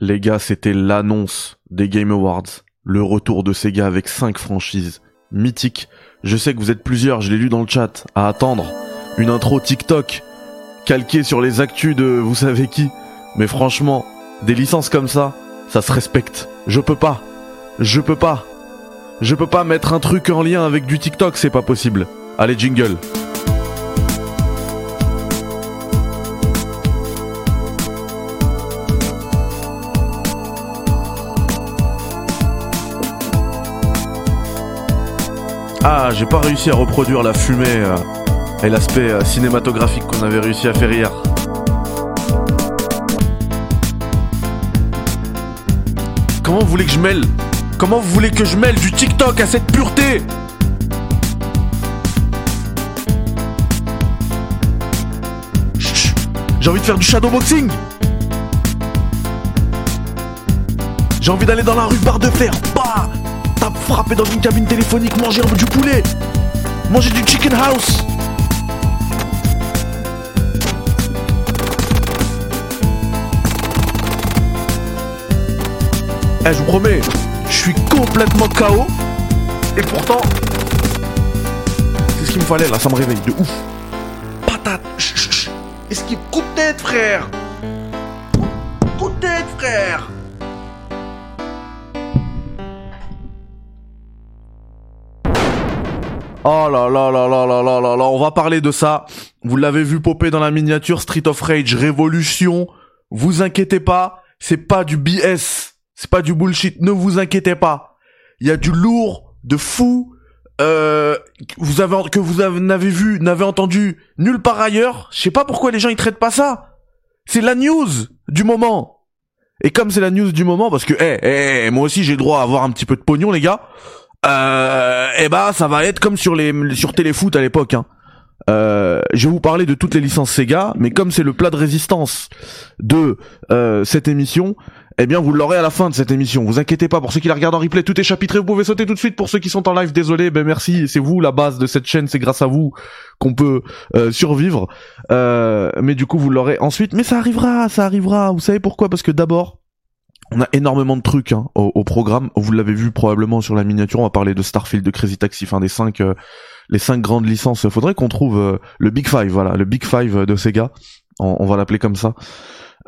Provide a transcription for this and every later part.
Les gars, c'était l'annonce des Game Awards. Le retour de Sega avec 5 franchises. Mythique. Je sais que vous êtes plusieurs, je l'ai lu dans le chat, à attendre. Une intro TikTok, calquée sur les actus de vous savez qui. Mais franchement, des licences comme ça, ça se respecte. Je peux pas. Je peux pas. Je peux pas mettre un truc en lien avec du TikTok, c'est pas possible. Allez, jingle. Ah, j'ai pas réussi à reproduire la fumée euh, et l'aspect euh, cinématographique qu'on avait réussi à faire hier. Comment vous voulez que je mêle? Comment vous voulez que je mêle du TikTok à cette pureté? J'ai envie de faire du shadowboxing J'ai envie d'aller dans la rue barre de fer Bah frapper dans une cabine téléphonique Manger du poulet. Manger du chicken house. Eh je vous promets Je suis complètement KO Et pourtant C'est ce qu'il me fallait là? Ça me réveille de ouf. Patate. Chut, chut. Esquive Coup de tête frère? Coup de tête frère Oh là là là là là là là là, on va parler de ça. Vous l'avez vu popper dans la miniature Street of Rage Révolution. Vous inquiétez pas, c'est pas du BS, c'est pas du bullshit. Ne vous inquiétez pas. Il y a du lourd, de fou, euh, vous avez que vous avez- n'avez vu, n'avez entendu nulle part ailleurs. Je sais pas pourquoi les gens ils traitent pas ça. C'est la news du moment. Et comme c'est la news du moment, parce que, eh, eh, moi aussi j'ai droit à avoir un petit peu de pognon, les gars. Euh, eh bah, ça va être comme sur les sur Téléfoot à l'époque. Hein. Euh, je vais vous parler de toutes les licences Sega, mais comme c'est le plat de résistance de euh, cette émission, eh bien vous l'aurez à la fin de cette émission. Vous inquiétez pas, pour ceux qui la regardent en replay, tout est chapitré, vous pouvez sauter tout de suite. Pour ceux qui sont en live, désolé, ben merci, c'est vous la base de cette chaîne, c'est grâce à vous qu'on peut euh, survivre. Euh, mais du coup vous l'aurez ensuite, mais ça arrivera, ça arrivera. Vous savez pourquoi? Parce que d'abord, on a énormément de trucs hein, au, programme. Vous l'avez vu probablement sur la miniature. On va parler de Starfield, de Crazy Taxi, enfin des cinq, euh, les cinq grandes licences. Faudrait qu'on trouve euh, le Big Five, voilà, le Big Five de Sega. On, on va l'appeler comme ça.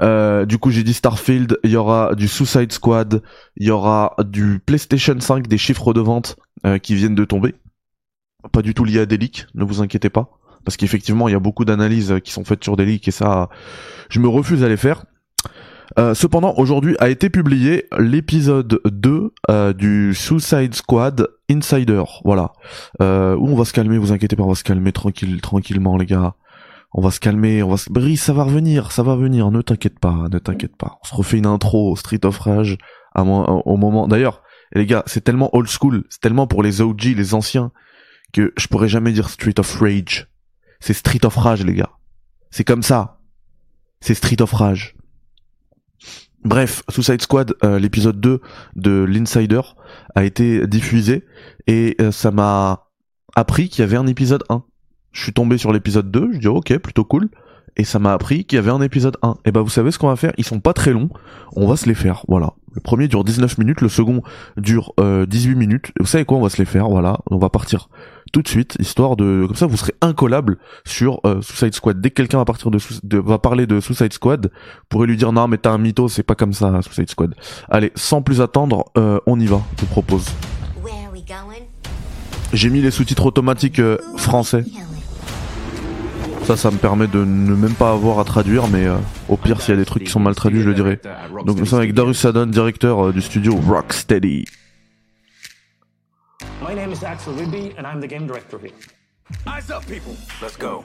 Euh, du coup, j'ai dit Starfield. Il y aura du Suicide Squad. Il y aura du PlayStation 5, des chiffres de vente qui viennent de tomber. Pas du tout lié à des. Ne vous inquiétez pas, parce qu'effectivement, il y a beaucoup d'analyses qui sont faites sur des et ça, je me refuse à les faire. Euh, cependant, aujourd'hui a été publié l'épisode 2 euh, du Suicide Squad Insider, voilà. Euh, où on va se calmer, vous inquiétez pas, on va se calmer tranquille, tranquillement les gars. On va se calmer, on va se... Brice, ça va revenir, ça va venir, ne t'inquiète pas, ne t'inquiète pas. On se refait une intro Street of Rage à au moment... D'ailleurs, les gars, c'est tellement old school, c'est tellement pour les OG, les anciens, que je pourrais jamais dire Street of Rage. C'est Street of Rage, les gars. C'est comme ça. C'est Street of Rage. Bref, Suicide Squad, euh, l'épisode 2 de l'Insider a été diffusé et euh, ça m'a appris qu'il y avait un épisode 1. Je suis tombé sur l'épisode 2, je dis ok, plutôt cool. Et ça m'a appris qu'il y avait un épisode 1. Et bah vous savez ce qu'on va faire? Ils sont pas très longs, on va se les faire, voilà. Le premier dure 19 minutes, le second dure euh, 18 minutes. Et vous savez quoi? On va se les faire, voilà. On va partir tout de suite, histoire de... Comme ça vous serez incollable sur euh, Suicide Squad. Dès que quelqu'un va, partir de, va parler de Suicide Squad, vous pourrez lui dire non mais t'as un mytho, c'est pas comme ça Suicide Squad. Allez, sans plus attendre, euh, on y va, je vous propose. Where are we going? J'ai mis les sous-titres automatiques euh, français. Ça, ça me permet de ne même pas avoir à traduire, mais euh, au pire, s'il y a des trucs qui sont mal traduits, je le dirai. Donc nous sommes avec Darius Sadon, directeur euh, du studio Rocksteady. My name is Axel Rigby, and I'm the game director here. Eyes up, people. Let's go.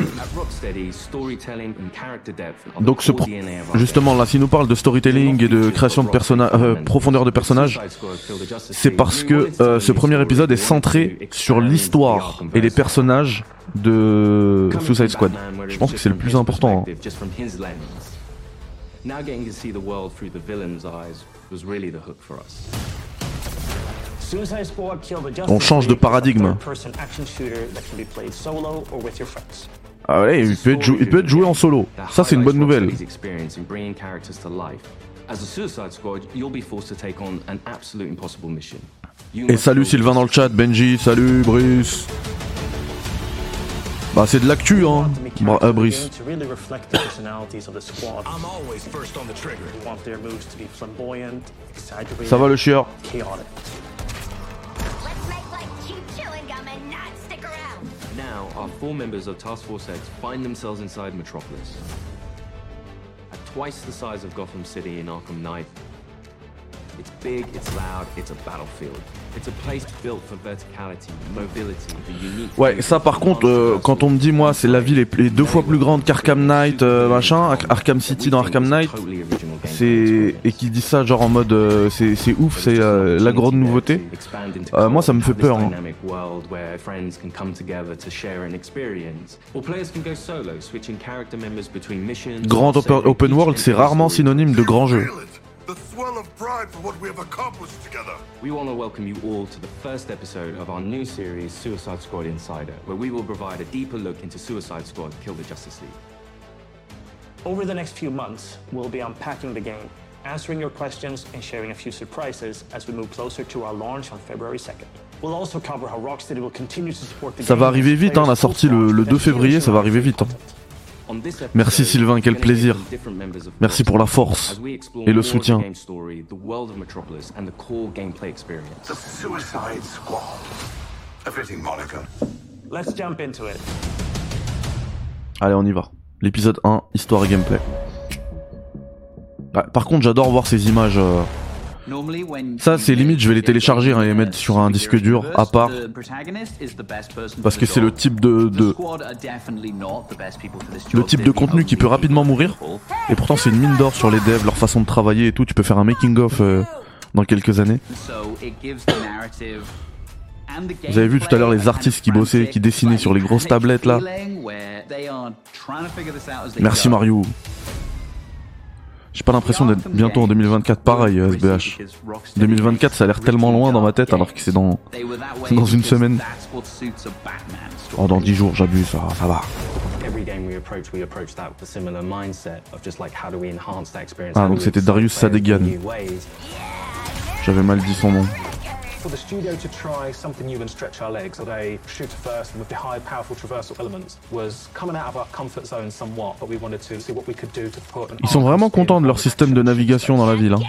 At Rocksteady, storytelling and character depth are the Donc ce justement là, si nous parle de storytelling et de création de personnages, euh, profondeur de personnages, c'est parce que euh, ce premier épisode est centré sur l'histoire et les personnages de Suicide Squad. Je pense que c'est le plus important. hein. On change de paradigme. Ah ouais, il peut, être joué en solo. Ça, c'est une bonne nouvelle. Et salut Sylvain dans le chat, Benji, salut Brice. Bah c'est de l'actu hein, bah, euh, Brice. Ça va le chieur? Now, our four members of Task Force X find themselves inside Metropolis. At twice the size of Gotham City in Arkham Knight, it's big, it's loud, it's a battlefield. It's a place built for verticality, mobility, the unique. Ouais, ça par contre, euh, quand on me dit moi c'est la ville est, est deux fois plus grande qu'Arkham Knight, euh, machin, Ar- Arkham City dans Arkham Knight, c'est et qui dit ça genre en mode euh, c'est ouf, c'est euh, la grande nouveauté. Euh, moi, ça me fait peur, hein. Grand open world, c'est rarement synonyme de grand jeu. Feel it. The swell of pride for what we have accomplished together. We want to welcome you all to the first episode of our new series, Suicide Squad Insider, where we will provide a deeper look into Suicide Squad Kill the Justice League. Over the next few months, we'll be unpacking the game, answering your questions, and sharing a few surprises as we move closer to our launch on February 2nd. We'll also cover how Rocksteady will continue to support the Ça va arriver vite, hein, la sortie le- le 2 février, ça va arriver vite, hein. Merci, Sylvain, quel plaisir. Merci pour la force et le soutien. Allez, on y va. L'épisode 1, histoire et gameplay. Ouais, par contre, j'adore voir ces images. euh, Ça, c'est limite, je vais les télécharger hein, et les mettre sur un disque dur à part. Parce que c'est le type de, de le type de contenu qui peut rapidement mourir. Et pourtant, c'est une mine d'or sur les devs, leur façon de travailler et tout. Tu peux faire un making of euh, dans quelques années. Vous avez vu tout à l'heure les artistes qui bossaient, qui dessinaient sur les grosses tablettes là. Merci Mario. J'ai pas l'impression d'être bientôt en 2024 pareil, euh, SBH. 2024, ça a l'air tellement loin dans ma tête alors que c'est dans. dans une semaine. Oh, dans 10 jours, j'abuse, ça, ça va. Ah, donc c'était Darius Sadegan. J'avais mal dit son nom. For the studio to try something new and stretch our legs with a shooter first and with the high, powerful traversal elements was coming out of our comfort zone somewhat, but we wanted to see what we could do to put an Ils sont vraiment contents de leur système de navigation dans la ville. Hein.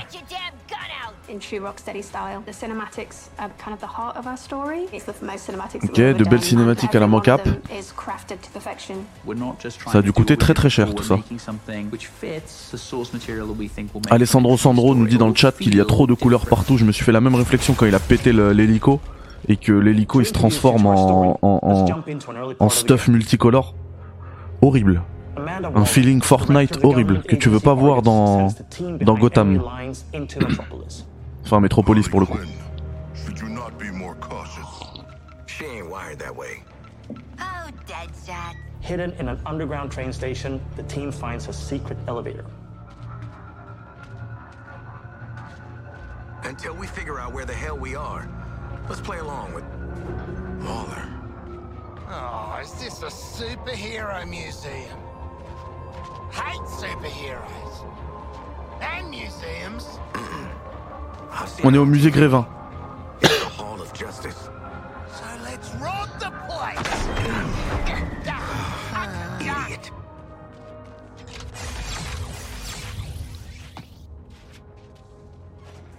Get your damn gun out. in true Rocksteady style. The cinematics are kind of the heart of our story. It's the most cinematics that Ok, we've ever de belles cinématiques à la perfection. Ça a dû coûter très, très cher, tout ça. Alessandro Sandro nous dit dans le chat qu'il y a trop de couleurs partout. Je me suis fait la même réflexion quand il a pété l'hélico et que l'hélico il se transforme en, en, en, en stuff multicolore. Horrible. Un feeling Fortnite horrible que tu veux pas voir dans, dans Gotham. Enfin, Metropolis pour le coup. Should you not be more cautious? She ain't wired that way. Oh, Deadshot. Hidden in an underground train station, the team finds a secret elevator. Until we figure out where the hell we are, let's play along with Mauler. Oh, is this a superhero museum? Hate superheroes. And museums. I've seen On est au musée Grévin. the Hall of Justice. So let's rob the place. Idiot.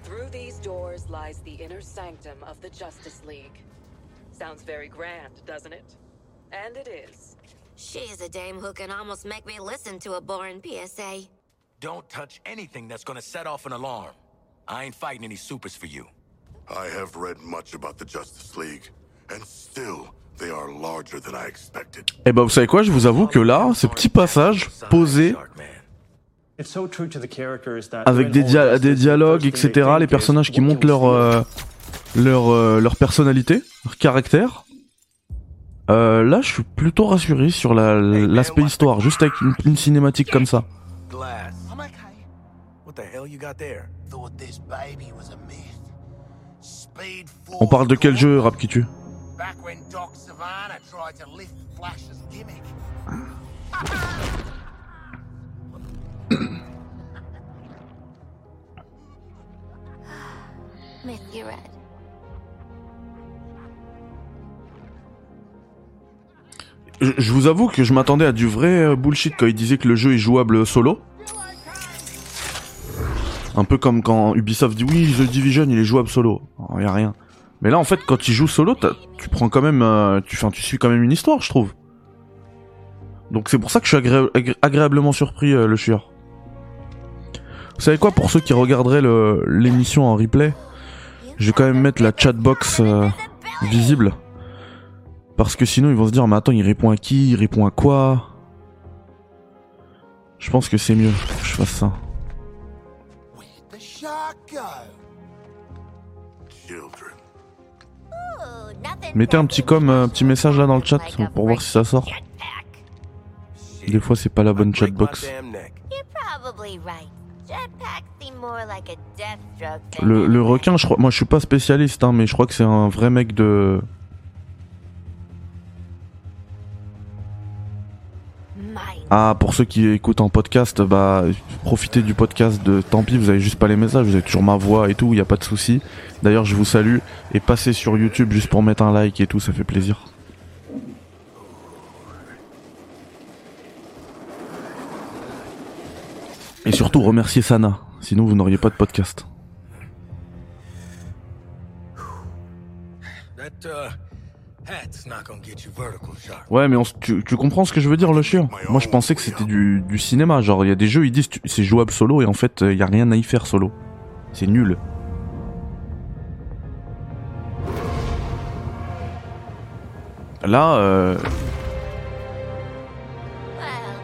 Through these doors lies the inner sanctum of the Justice League. Sounds very grand, doesn't it? And it is. She's a dame who can almost make me listen to a boring PSA. Don't touch anything that's gonna set off an alarm. I ain't fighting any supers for you. I have read much about the Justice League, and still, they are larger than I expected. Et bah vous savez quoi, je vous avoue que là, ce petit passage posé It's so true to the characters that avec des, dia- dialogues, etc. Les personnages qui can leur euh, leur euh, leur personnalité, leur caractère. Euh, là, je suis plutôt rassuré sur la- l'aspect histoire, juste avec une, une cinématique comme ça. On parle de quel jeu, Rap qui tue Back when Doc Savannah tried to lift Flash's gimmick. Miss you, Red. Je, je vous avoue que je m'attendais à du vrai euh, bullshit quand il disait que le jeu est jouable solo. Un peu comme quand Ubisoft dit oui, The Division il est jouable solo. Oh, y a rien. Mais là en fait quand tu joues solo, tu prends quand même, euh, tu, tu suis quand même une histoire, je trouve. Donc c'est pour ça que je suis agré- agré- agréablement surpris, euh, le chieur. Vous savez quoi, pour ceux qui regarderaient l'émission en replay, je vais quand même mettre la chatbox euh, visible. Parce que sinon ils vont se dire mais attends il répond à qui, il répond à quoi? Je pense que c'est mieux que je fasse ça. Mettez un petit com, un petit message là dans le chat pour voir si ça sort. Des fois c'est pas la bonne chatbox. Le, le requin, je crois, moi je suis pas spécialiste hein, mais je crois que c'est un vrai mec de. Ah pour ceux qui écoutent en podcast, bah profitez du podcast de tant pis, vous avez juste pas les messages, vous avez toujours ma voix et tout, y a pas de souci. D'ailleurs je vous salue et passez sur YouTube juste pour mettre un like et tout, ça fait plaisir. Et surtout remerciez Sana, sinon vous n'auriez pas de podcast. Uh, Ouais mais on tu, tu comprends ce que je veux dire le chien Moi je pensais que c'était du, du cinéma, genre il y a des jeux ils disent c'est jouable solo et en fait il y a rien à y faire solo. C'est nul. Là, euh,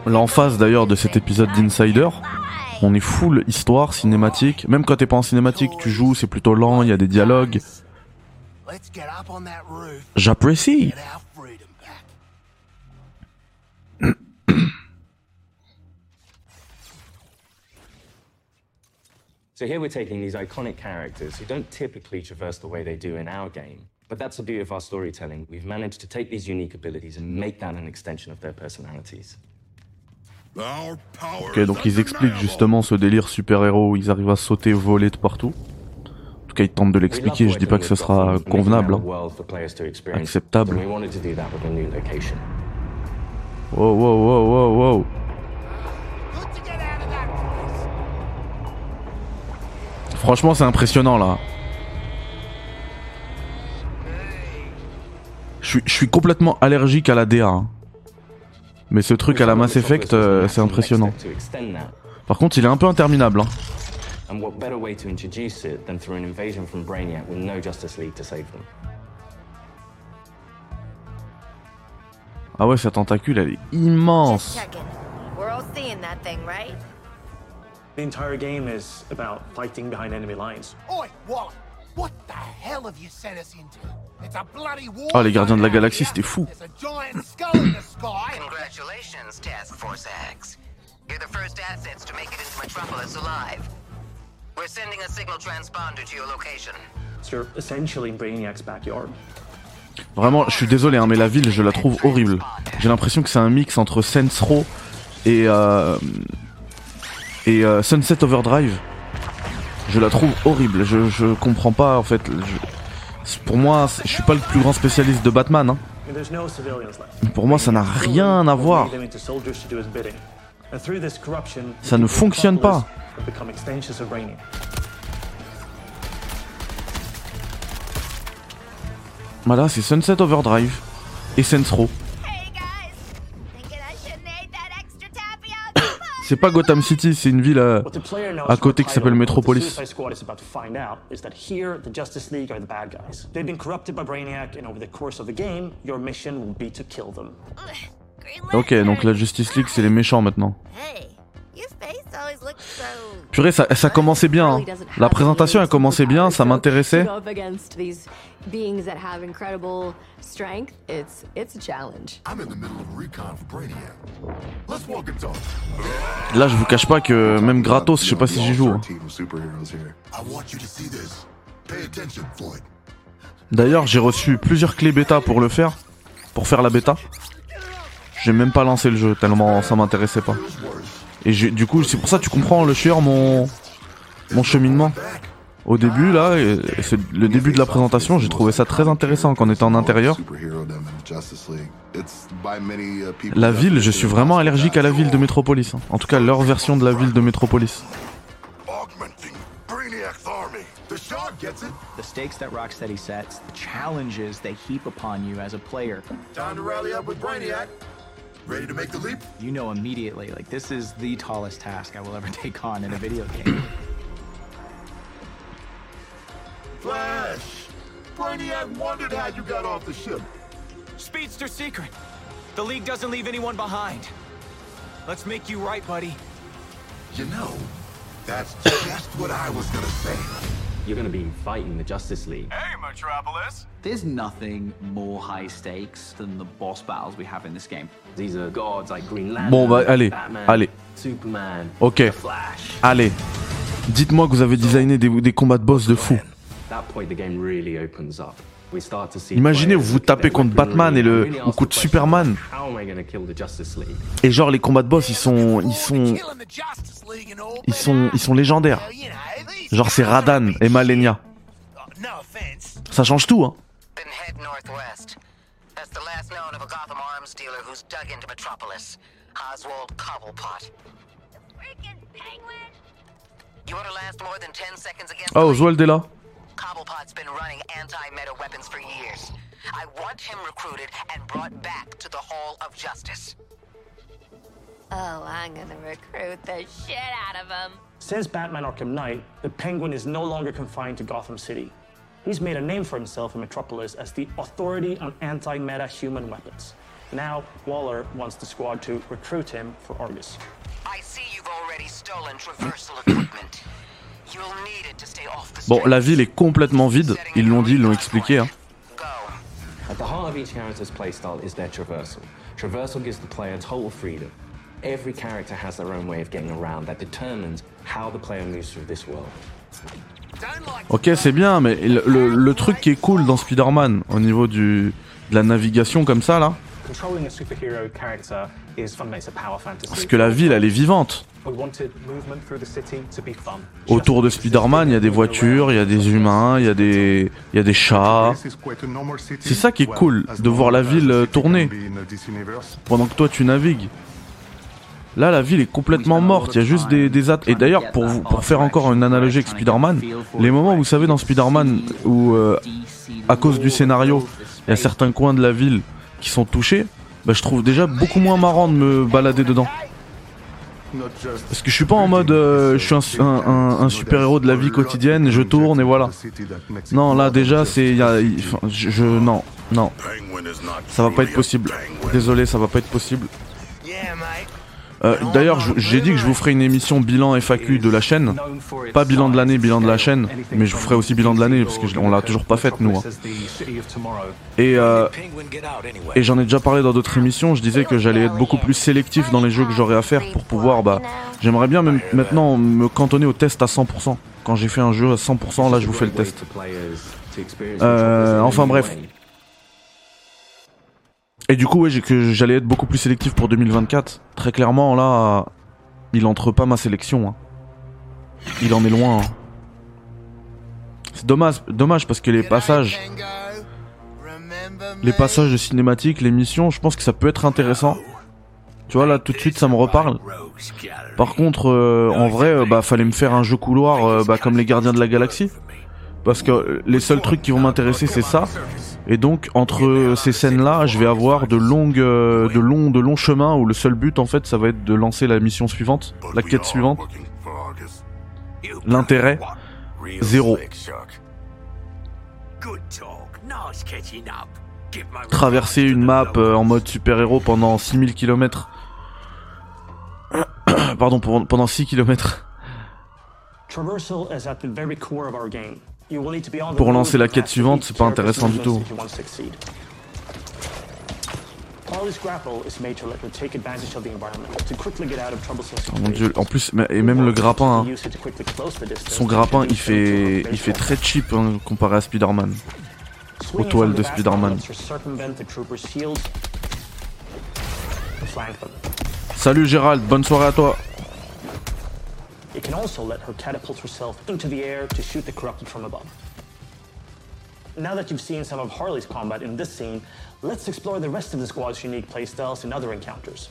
l'emphase d'ailleurs de cet épisode d'Insider, on est full histoire, cinématique. Même quand t'es pas en cinématique, tu joues, c'est plutôt lent, il y a des dialogues. J'apprécie. So here we're taking these iconic characters who don't typically traverse the way they do in our game. But that's the beauty of our storytelling. We've managed to take these unique abilities and make that an extension of their personalities. Ok, donc ils expliquent justement ce délire super-héros où ils arrivent à sauter, voler de partout. Ils tentent de l'expliquer, je dis pas que ce sera convenable. hein. Acceptable. Wow, wow, wow, wow, wow. Franchement, c'est impressionnant là. Je suis, complètement allergique à la DA. hein. Mais ce truc à la Mass Effect, euh, c'est impressionnant. Par contre, il est un peu interminable. hein. And what better way to introduce it than through an invasion from Brainiac with no Justice League to save them? Ah ouais, sa tentacule, elle est immense. Checking. We're all seeing that thing, right? The entire game is about fighting behind enemy lines. Oi, Wally. What the hell have you sent us into? It's a bloody war. Ah, les Gardiens de la zone Galaxie, out c'était fou. There's a giant skull in the sky. Congratulations, Task Force X. You're the first assets to make it into Metropolis alive. We're sending a signal transponder to your location. You're essentially in Brainiac's backyard. Vraiment, je suis désolé, hein, mais la ville, je la trouve horrible. J'ai l'impression que c'est un mix entre Saints Row et euh, et euh, Sunset Overdrive. Je la trouve horrible. Je, je comprends pas en fait. je- pour moi, je suis pas le plus grand spécialiste de Batman. Hein. Pour moi, ça n'a rien à voir. Ça ne fonctionne pas. Have become extensions of Brainiac. Voilà, c'est Sunset Overdrive et tapioca? C'est pas Gotham City, c'est une ville à from côté qui s'appelle Metropolis. What the Suicide Squad is about to find out is that here the Justice League are the bad guys. They've been corrupted by Brainiac, and over the course of the game, your mission will be to kill them. Green Ok, donc la Justice League, c'est les méchants maintenant. Purée, ça, ça commençait bien. hein. La présentation, elle commençait bien, ça m'intéressait. To go up against these beings that have incredible strength, it's it's a challenge. I'm in the middle of recon for Brainiac. Let's walk and talk. Là, je vous cache pas que même gratos, je sais pas si j'y joue. hein. Team of superheroes here. I want you to see this. Pay attention, Floyd. D'ailleurs, j'ai reçu plusieurs clés bêta pour le faire, pour faire la bêta. J'ai même pas lancé le jeu tellement ça m'intéressait pas. Et du coup, c'est pour ça tu comprends le chieur mon mon cheminement. Au début là, c'est le début de la présentation, j'ai trouvé ça très intéressant quand on était en intérieur. La ville, je suis vraiment allergique à la ville de Métropolis. hein. En tout cas, leur version de la ville de army. The stakes that Rocksteady sets, the challenges they heap upon you as a player. Time to rally up with Brainiac. Ready to make the leap? You know immediately, like, this is the tallest task I will ever take on in a video game. Flash. Brainiac wondered how you got off the ship. Speedster secret. The League doesn't leave anyone behind. Let's make you right, buddy. You know, that's just what I was gonna say. You're gonna be fighting the Justice League. Hey, Metropolis. There's nothing more high stakes than the boss battles we have in this game. These are gods like Green Lantern, Bon bah allez, Batman, allez. Superman, Ok. The Flash. Allez. Dites-moi que vous avez designé des, des combats de boss de fou. That point, the game really opens up. We start to see Imaginez, vous vous tapez contre Batman et and le ou contre Superman. How am I gonna kill the Justice League? Et genre les combats de boss, ils sont ils sont ils sont ils sont légendaires. Genre c'est Radan et Malenia. Ça change tout hein. Then head northwest. That's the last known of a Gotham arms dealer who's dug into Metropolis. Oswald Cobblepot. You want to last more than 10 seconds against Ah Oswald est là. Cobblepot's been running anti-meta weapons for years. I want him recruited and brought back to the Hall of Justice. Oh, I'm gonna recruit the shit out of him. Since Batman Arkham Knight, the Penguin is no longer confined to Gotham City. He's made a name for himself in Metropolis as the authority on anti-meta human weapons. Now, Waller wants the squad to recruit him for Argus. I see you've already stolen traversal equipment. You'll need it to stay off the Bon, la ville est complètement vide. Ils l'ont dit, ils l'ont expliqué. Hein. At the heart of each character's playstyle is their traversal. Traversal gives the player total freedom. Every character has their own way of getting around that determines how the player moves through this world. Ok, c'est bien, mais le, le- le truc qui est cool dans Spider-Man au niveau du de la navigation comme ça là, parce que la ville elle est vivante. Autour de Spider-Man, il y a des voitures, il y a des humains, il y a des il y a des chats. C'est ça qui est cool de voir la ville euh, tourner pendant que toi tu navigues. Là, la ville est complètement morte. Il y a juste des, des at- Et d'ailleurs, pour, faire encore une analogie avec Spider-Man, les moments, vous savez, dans Spider-Man, où euh, à cause du scénario, il y a certains coins de la ville qui sont touchés, bah, je trouve déjà beaucoup moins marrant de me balader dedans. Parce que je suis pas en mode, euh, je suis un, un- un- un super-héros de la vie quotidienne, je tourne et voilà. Non, là déjà, c'est, je, je- non, non, ça va pas être possible. Désolé, ça va pas être possible. Euh, D'ailleurs, j'ai dit que je vous ferai une émission bilan FAQ de la chaîne, pas bilan de l'année, bilan de la chaîne, mais je vous ferai aussi bilan de l'année parce que je- on l'a toujours pas faite nous. hein. Et, euh, et j'en ai déjà parlé dans d'autres émissions. Je disais que j'allais être beaucoup plus sélectif dans les jeux que j'aurais à faire pour pouvoir. Bah, j'aimerais bien maintenant me cantonner au test à 100%. Quand j'ai fait un jeu à 100%, là, je vous fais le test. Euh, enfin bref. Et du coup, ouais, j'allais être beaucoup plus sélectif pour 2024. Très clairement, là, il entre pas ma sélection. hein. Il en est loin. hein. C'est dommage, dommage parce que les passages, les passages de cinématique, les missions, je pense que ça peut être intéressant. Tu vois, là, tout de suite, ça me reparle. Par contre, euh, en vrai, euh, bah, fallait me faire un jeu couloir, euh, bah, comme les Gardiens de la Galaxie. Parce que les seuls trucs qui vont m'intéresser, c'est ça. Et donc, entre ces scènes-là, je vais avoir de longues, euh, de longs, de longs chemins où le seul but, en fait, ça va être de lancer la mission suivante, la quête suivante. L'intérêt, zéro. Good talk. Nice catching up. Give my Traverser une map euh, en mode super-héros pendant 6000 km. Pardon, pendant 6 km. Traversal is at the very core of our game. Pour lancer la quête suivante, c'est pas intéressant du tout. Oh mon dieu, en plus, et même le grappin, hein. Son grappin, il fait, il fait très cheap hein, comparé à Spider-Man. Aux toiles de Spider-Man. Salut Gérald, bonne soirée à toi. It can also let her catapult herself into the air to shoot the corrupted from above. Now that you've seen some of Harley's combat in this scene, let's explore the rest of the squad's unique playstyles in other encounters.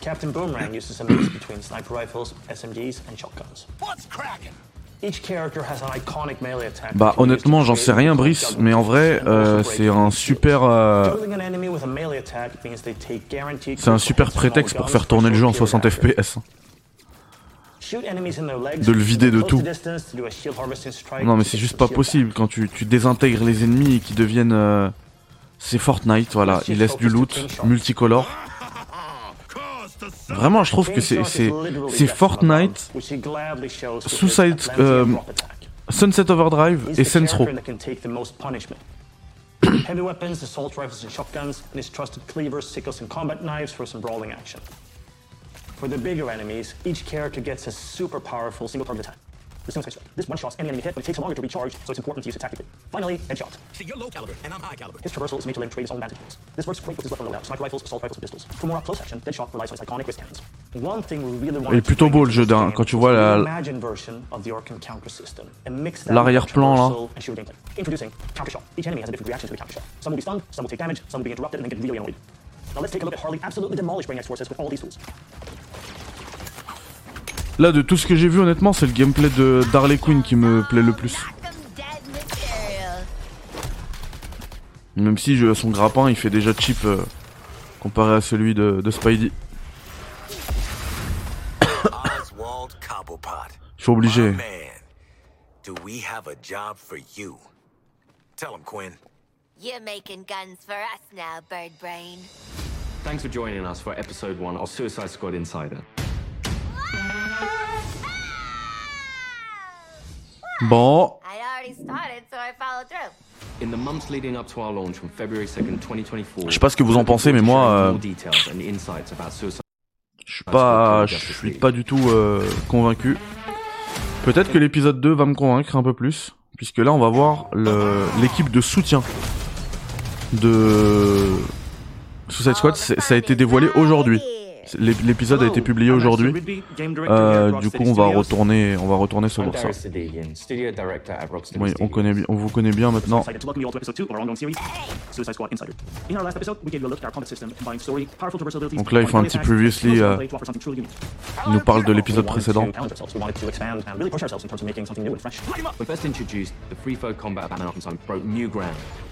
Captain Boomerang uses a mix between sniper rifles, SMGs, and shotguns. What's cracking? Each character has an iconic melee attack. Bah honnêtement j'en sais rien Brice, mais en vrai euh, c'est un super... euh, Killing an enemy with a melee attack means they take guaranteed C'est un super prétexte pour faire tourner le jeu en 60 FPS. De le vider de tout. Non mais c'est juste pas possible quand tu, tu désintègres les ennemis et qu'ils deviennent... euh, C'est Fortnite, voilà, ils laissent du loot multicolore. Vraiment je trouve que c'est c'est c'est Fortnite, Suicide, euh. Sunset Overdrive et the for some brawling action. For the bigger enemies, each character gets a super powerful single target attack. The Suicide Strike. This one-shots any enemy hit, but it takes longer to recharge, so it's important to use it tactically. Finally, Headshot. See, you're low caliber, and I'm high caliber. His traversal is made to let him trade his own vantage points. This works great with his weapon loadout, sniper rifles, assault rifles, and pistols. For more up-close action, Deadshot relies on his iconic wrist cannons. One thing we really Il est to plutôt beau le bring jeu to d'un quand tu vois la reimagined version of the Arkham counter system and mix that with L'arrière-plan, là. traversal and shooter gameplay. Introducing counter shot. Each enemy has a different reaction to the counter shot. Some will be stunned, some will take damage, some will be interrupted and then get really annoyed. Now let's take a look at Harley absolutely demolish Brainiac's forces with all these tools. Là de tout ce que j'ai vu honnêtement c'est le gameplay de d'Harley Quinn qui me plaît le plus. Même si je- son grappin il fait déjà cheap euh, comparé à celui de, de Spidey. Oswald Cobblepot. Je suis obligé. Do we have a job for you? Tell him, Quinn. You're making guns for us now, Bird Brain. Thanks for joining us for episode one of Suicide Squad Insider. Bon, I already started, so I followed through. In the months leading up to our launch from February 2nd, 2024, Je sais pas ce que vous en pensez, mais moi, euh, je suis pas je suis pas du tout euh, convaincu. Peut-être que l'épisode 2 va me convaincre un peu plus puisque là on va voir l'équipe de soutien de Suicide Squad, ça a été dévoilé aujourd'hui. L'é- L'épisode a été publié aujourd'hui. Euh, du coup, on va retourner, on va retourner sur ça. Oui, on connaît, on vous connaît bien maintenant. Excited to welcome you all to episode 2 of our ongoing series, Suicide Squad Insider. In our last episode, we gave you a look at our combat system, combining story, powerful traversal abilities, Donc là, il faut un petit previously, euh, il nous parle de l'épisode précédent.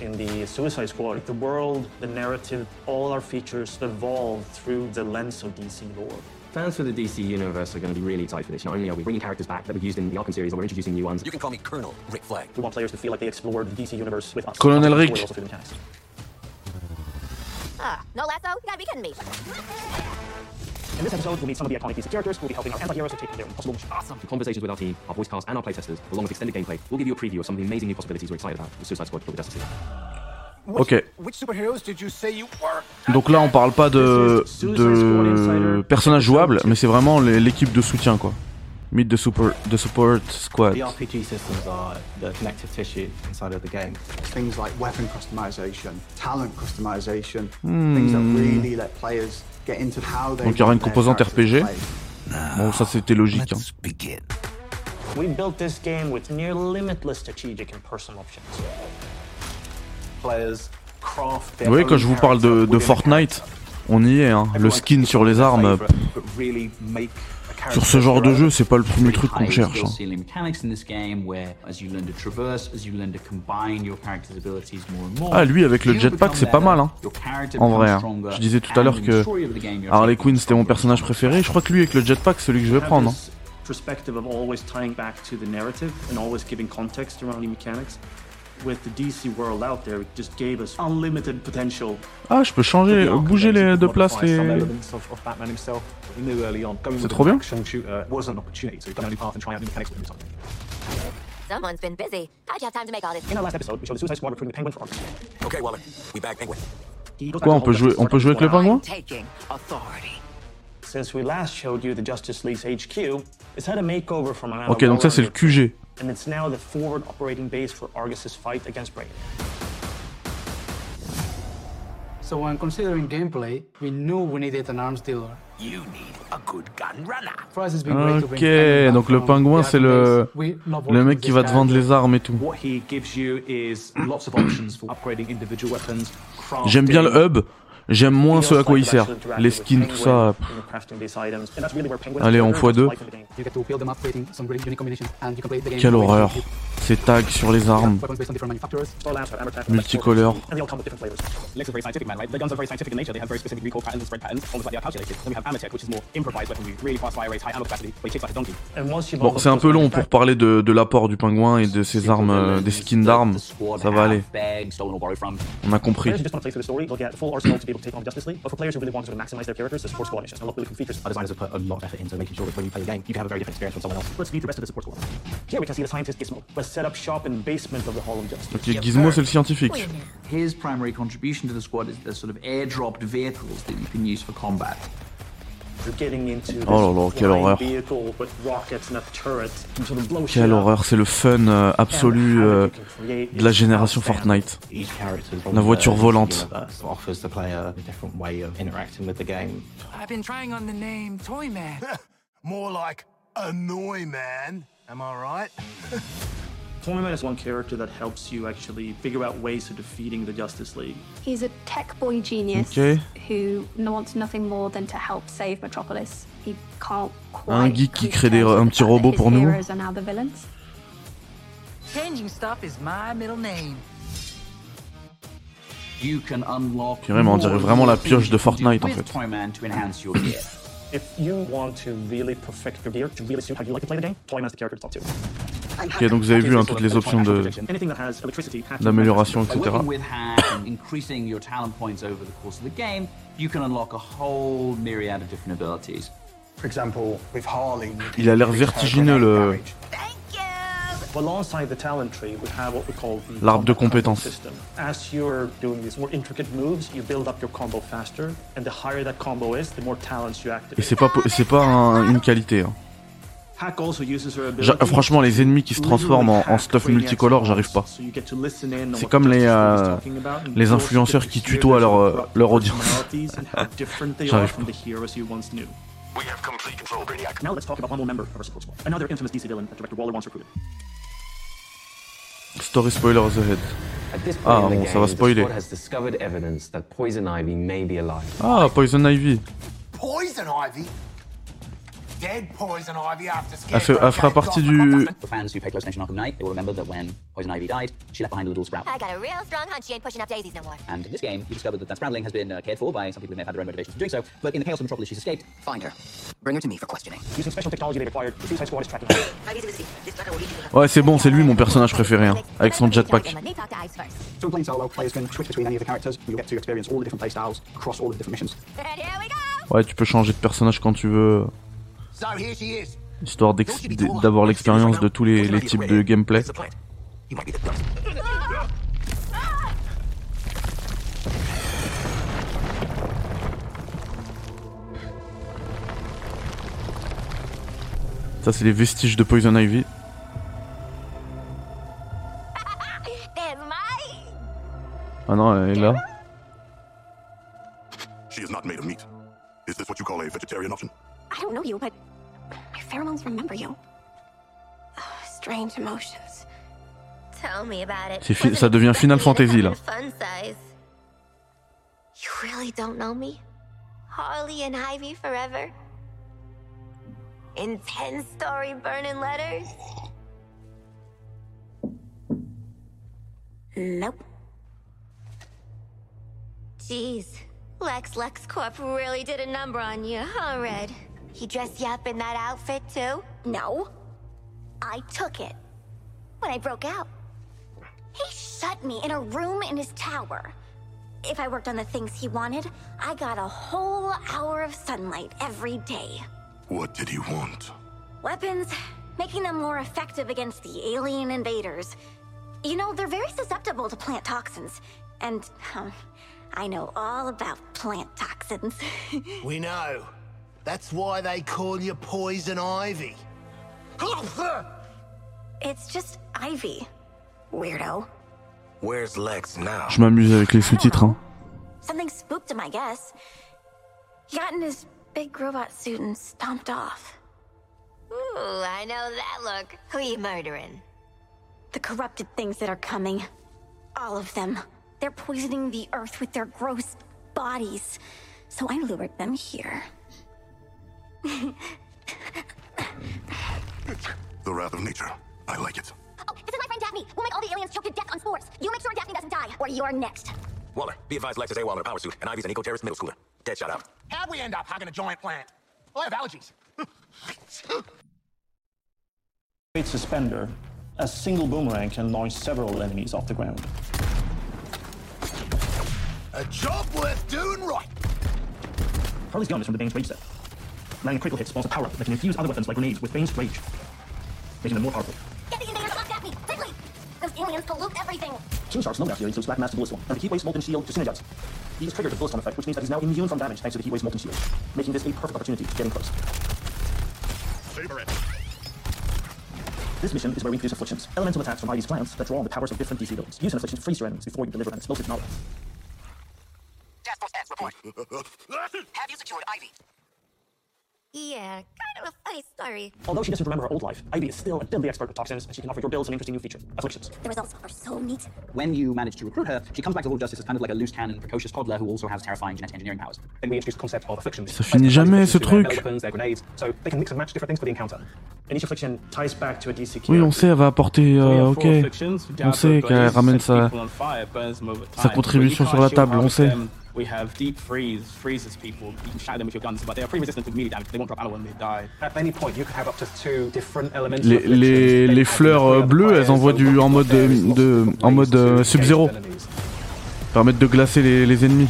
In the Suicide Squad, the world, the narrative, all our features evolve through the lens of DC lore. Fans for the DC universe are going to be really excited for this. Not only are we bringing characters back that we've used in the Arkham series, but we're introducing new ones. You can call me Colonel Rick Flag. We want players to feel like they explored the DC universe with us. Colonel We're Rick. Through. Ah, no lasso? You gotta be kidding me. In this episode, we'll meet some of the iconic DC characters who will be helping our anti-heroes to take on their impossible mission. Awesome. Conversations with our team, our voice cast, and our playtesters, along with extended gameplay, will give you a preview of some of the amazing new possibilities we're excited about with Suicide Squad Kill the Justice League. Ok. Which superheroes did you say you were? Donc là, on parle pas de de personnages jouables, mais c'est vraiment l'équipe de soutien quoi. Meet the super the support squad. The RPG systems are the connective tissue inside of the game. Things like weapon customization, talent customization, Hmm. things that really let players get into how they Donc il y aura une their composante RPG. Bon, ça c'était logique. hein. We built this game with near limitless strategic and personal options. Players craft Vous voyez, quand je vous parle de, de Fortnite, on y est. Hein. Le skin sur les armes, sur ce genre de jeu, c'est pas le premier truc qu'on cherche. hein. Ah, lui avec le jetpack, c'est pas mal. Hein. En vrai, hein. je disais tout à l'heure que Harley Quinn c'était mon personnage préféré. Je crois que lui avec le jetpack, c'est celui que je vais prendre. hein. With the DC world out there, it just gave us unlimited potential. Ah, je peux changer, bouger les de place Some les. C'est trop an bien. action shooter was an opportunity, so we've done only path and try out new mechanics with him. Someone's been busy. How'd you have time to make all this? In our last episode, we showed the Suicide Squad recruiting the Penguin for Arkham. Okay, Waller, we back Penguin. He goes back Quoi, on peut jouer, on peut jouer avec le pingouin Taking authority. Since we last showed you the Justice League's HQ, it's had a makeover from an Ok, donc ça c'est le QG. And it's now the forward operating base for Argus's fight against Brain. So when considering gameplay, we knew we needed an arms dealer. You need a good gun runner. For us, it's been great to bring Ok, Penguin donc le pingouin the c'est le le mec qui va te vendre les armes et tout. What he gives you is lots of options for upgrading individual weapons. J'aime bien le hub, j'aime moins ce à quoi il sert. Les skins, tout ça. Allez, en x2. You get to build them up, creating some really unique combinations, and you can play the game Quelle horreur. Ces tags sur les armes. Weapons based on different manufacturers. Multicolores. And they all come with different flavors. Lex is very scientific man, right? The guns are very scientific in nature. They have very specific recoil patterns and spread patterns, almost like they are calculated. Then we have Amatech, which is more improvised weaponry, really fast fire rates, high ammo capacity, but he kicks like a donkey. And once you've Bon, c'est un peu long pour parler de, de l'apport du pingouin et de ses armes, euh, des skins d'armes. Ça va aller. On a compris. Set up shop in the basement of the Hall of Justice. Ok, Gizmo c'est le scientifique. His primary contribution to the squad is the sort of airdropped vehicles that you can use for combat. You're getting into this Oh là là, quelle horreur. vehicle with rockets and a turret. You sort of blow shit Quelle horreur, c'est le fun euh, absolu euh, de la génération Fortnite. La voiture volante. Toyman is one character that helps you actually figure out ways of defeating the Justice League. He's a tech boy genius Ok. who wants nothing more than to help save Metropolis. He can't quite Un geek qui crée des, un petit robot pour nous. heroes are now the villains. Changing stuff is my middle name. You can unlock Purée, mais on dirait more vraiment la pioche de Fortnite, en fait. Toyman to enhance your gear. If you want to really perfect your gear, to really suit how you like to play the game, Toyman's the character to talk to. Ok, donc vous avez vu hein, toutes les options de Anything that has electricity, has to- d'amélioration, etc. working with hack and increasing your talent points over the course of the game, you can unlock a whole myriad of different abilities. For example, with Harley, you Il a l'air vertigineux le l'arbre de compétences. system. As you're doing these more intricate moves, you build up your combo faster, and the higher that combo is, the more talents you Et c'est pas c'est pas un- une qualité. hein. Franchement, les ennemis qui se transforment en, en stuff multicolore, j'arrive pas. C'est comme les, euh, les influenceurs qui tutoient leur, euh, leur audience. J'arrive knew. We have complete control, Brainiac. Now let's talk about one more member of our support squad. Another infamous DC villain that Director Waller once recruited. Story spoilers ahead. At this point Ah in the bon, game, ça va the spoiler. squad has discovered evidence that Poison Ivy may be alive. Ah, Poison Ivy. Poison Ivy? Elle, fait- elle fera partie du. For fans who pay close attention to Arkham Knight, they will remember that when Poison Ivy died, she left behind a little sprout. I got a real strong hunch she ain't pushing up daisies no more. And in this game, you discover that that sproutling has been cared for by some people who may have had their own motivations for doing so, but in the chaos of Metropolis, she's escaped. Find her. Bring her to me for questioning. Using special technology they acquired, the Suicide Squad is tracking her. Ouais, c'est bon, c'est lui mon personnage préféré, hein, avec son jetpack. Let me talk to Ice first. So in playing solo, players can switch between any of the characters. You'll get to experience all the different playstyles across all of the different missions. And here we go. Ouais, tu peux changer de personnage quand tu veux, histoire d'avoir l'expérience de tous les, les types de gameplay. Ça, c'est les vestiges de Poison Ivy. Ah non, elle est là. She is not made of meat. Is this what you call a vegetarian option? I don't know you, but my pheromones remember you. Oh, strange emotions. Tell me about it. C'est fi- Wasn't ça devient Final Fantasy, là. Fun size. You really don't know me? Harley and Ivy forever? In 10 story burning letters? Nope. Jeez, Lex LexCorp really did a number on you, huh, Red? He dressed you up in that outfit too? No. I took it. When I broke out. He shut me in a room in his tower. If I worked on the things he wanted, I got a whole hour of sunlight every day. What did he want? Weapons, making them more effective against the alien invaders. You know, they're very susceptible to plant toxins. And, um, I know all about plant toxins. We know. That's why they call you Poison Ivy. it's just Ivy. Weirdo. Where's Lex now? Je m'amuse avec les sous-titres. Hein. Oh, something spooked him, I guess. He got in his big robot suit and stomped off. Ooh, I know that look. Who you murdering? The corrupted things that are coming. All of them. They're poisoning the earth with their gross bodies. So I lured them here. The wrath of nature. I like it. Oh, this is my friend Daphne. We'll make all the aliens choke to death on spores. You make sure Daphne doesn't die, or you're next. Waller, be advised Lex is AWOL in power suit, and Ivy's an eco-terrorist middle schooler. Dead shot out. How'd we end up hugging a giant plant? Oh, I have allergies. Great suspender. A single boomerang can launch several enemies off the ground. A job worth doing right. Harley's gun is from the Bane's Rage set. Landing a critical hit spawns a power-up that can infuse other weapons like grenades with Bane's Rage, making them more powerful. Get the invaders off me! quickly! Those aliens pollute everything. King Shark's known out here includes Black Master Blissful, and the Heatwave's Molten Shield to synergize. He has triggered the Blissful effect, which means that he's now immune from damage thanks to the Heatwave's Molten Shield, making this a perfect opportunity to get in close. This mission is where we introduce afflictions, elemental attacks from Ivy's plants that draw on the powers of different DC villains. Use an affliction to freeze your enemies before you deliver an explosive knowledge. Task Force X report. Have you secured Ivy? Yeah, kind of a funny story. Although she doesn't remember her old life, Ivy is still a deadly expert with toxins, and she can offer your builds an interesting new feature, afflictions. The results are so neat. When you manage to recruit her, she comes back to Lord Justice as kind of like a loose cannon, precocious toddler who also has terrifying genetic engineering powers. Then we introduce the concept of afflictions. Ça finit jamais ce truc. Their weapons, their grenades, so they can mix and match different things for the encounter. And each affliction ties back to a DC Oui, on sait, elle va apporter. Euh, ok. On sait qu'elle ramène sa, sa contribution sur la table, on sait. We have deep freeze, freezes people. You can shatter them with your guns, but they are pretty resistant to immediate damage. They won't drop ammo when they die. At any point, you can have up to two different elements. Les, les, les fleurs euh, bleues, elles envoient du en mode de, de en mode euh, Sub-Zero. Permettent de glacer les, les ennemis.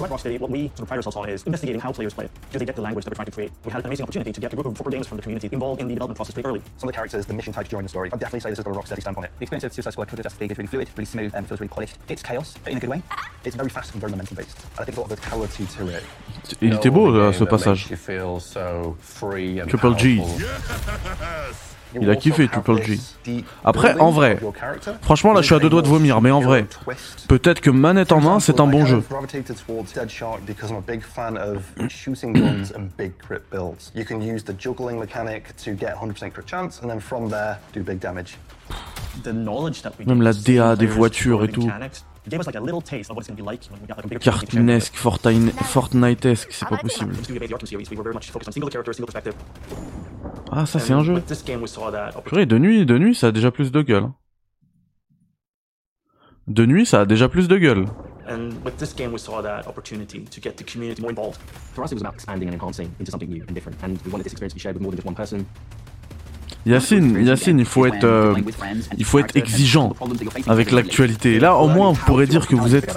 So at Rocksteady, what we sort of pride ourselves on is investigating how players play it. Do they get the language that we're trying to create? We had an amazing opportunity to get a group of proper gamers from the community involved in the development process pretty early. Some of the characters, the mission types during the story, I'd definitely say this is got a Rocksteady stamp on it. The experience of Suicide Squad Code Justice League is really fluid, really smooth, and feels really polished. It's chaos, but in a good way. It's very fast and very momentum based. And I think a lot of the quality to it. Il était beau là, euh, ce passage. Triple G. Il a kiffé Triple G. Après, en vrai, franchement là je suis à deux doigts de vomir, mais en vrai, peut-être que manette en main c'est un bon jeu. because I'm a big fan of shooting guns and big crit builds. You can use the juggling mechanic to get 100% crit chance, and then from there do big damage. The knowledge that we Même la DA des voitures et tout. Cartoonesque, Fortnite- Fortnite-esque, c'est pas possible. Ah ça c'est un jeu. Purée, de nuit, de nuit ça a déjà plus de gueule. De nuit ça a déjà plus de gueule. And with this game, we saw that opportunity to get the community more involved. For us, it was about expanding and enhancing into something new and different, and we wanted this experience to be shared with more than just one person. Yacine, Yacine, il faut être, euh, il faut être exigeant avec l'actualité. Et là, au moins, vous pourrez dire que vous êtes,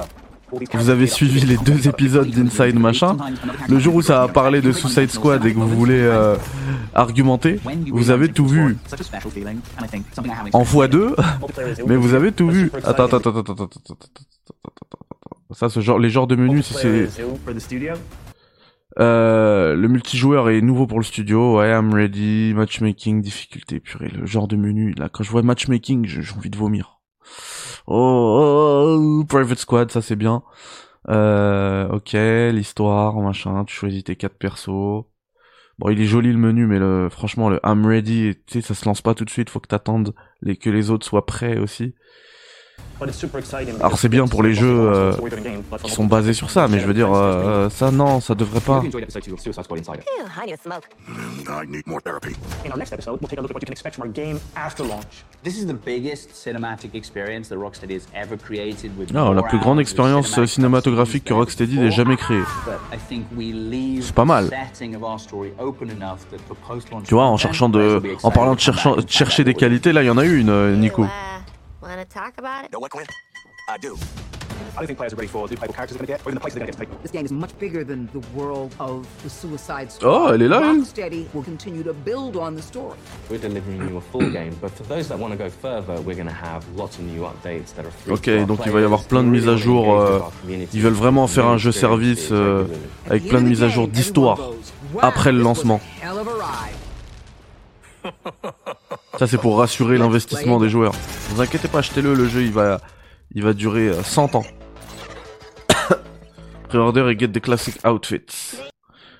vous avez suivi les deux épisodes d'Inside machin. Le jour où ça va parler de Suicide Squad et que vous voulez euh, argumenter, vous avez tout vu a en x2, mais vous avez tout vu. Attends, attends, attends, attends, attends, attends, attends, attends. Ça, ce genre, les genres de menus, si c'est. Euh, le multijoueur est nouveau pour le studio. Ouais, I'm ready. Matchmaking, difficulté. Purée, le genre de menu. Là, quand je vois matchmaking, j'ai envie de vomir. Oh, oh, Private Squad, ça c'est bien. Euh, ok, l'histoire, machin. Tu choisis tes quatre persos. Bon, il est joli le menu, mais le, franchement, le I'm ready, tu sais, ça se lance pas tout de suite. Faut que t'attendes que les autres soient prêts aussi. Alors c'est bien pour les jeux euh, qui sont basés sur ça, mais je veux dire, euh, ça non, ça devrait pas. If you enjoyed episode 2 of Suicide Squad Insider, Phew, I need a smoke. I need more therapy. In our next episode, we'll take a look at what you can expect from our game after launch. This is the biggest cinematic experience that Rocksteady has ever created with Non, la more plus grande expérience cinématographique que Rocksteady ait jamais créée. C'est pas mal. Tu vois, en cherchant de, en parlant de cherchant- de chercher des qualités, là, il y en a eu une, euh, Nico. Wanna talk about it? Know what, Quinn? I do. I don't think players are ready for the playable characters they're going to get, or even the places they're going to get to take. This game is much bigger than the world of the Suicide Oh, Squad. elle est là, elle. Rocksteady will continue to build on the story. We're delivering you a full game, but for those that want to go further, we're going to have lots of new updates that are Ok, to donc il va y avoir plein de mises à really jour. euh, ils veulent vraiment faire un jeu service euh, avec plein de mises à jour d'histoire après le lancement. Ça c'est pour rassurer l'investissement des joueurs. Ne vous inquiétez pas, achetez-le, le jeu il va, il va durer euh, 100 ans. Pre-order et get des classic outfits.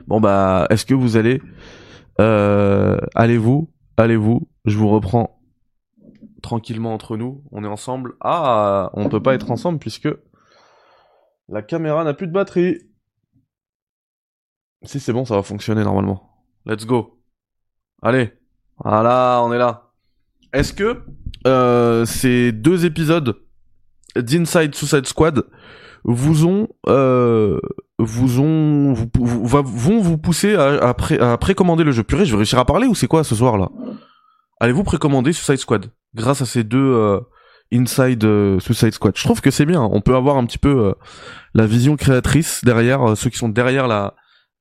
Bon bah, est-ce que vous allez... Euh, allez-vous, allez-vous, je vous reprends tranquillement entre nous, on est ensemble. Ah, on peut pas être ensemble puisque la caméra n'a plus de batterie. Si c'est bon, ça va fonctionner normalement. Let's go. Allez. Voilà, on est là. Est-ce que euh, ces deux épisodes d'Inside Suicide Squad vous ont euh, vous ont vous, vont vous pousser à, à, pré- précommander le jeu? Purée, je vais réussir à parler ou c'est quoi ce soir là? Allez-vous précommander Suicide Squad grâce à ces deux euh, Inside euh, Suicide Squad? Je trouve que c'est bien. On peut avoir un petit peu la vision créatrice derrière ceux qui sont derrière la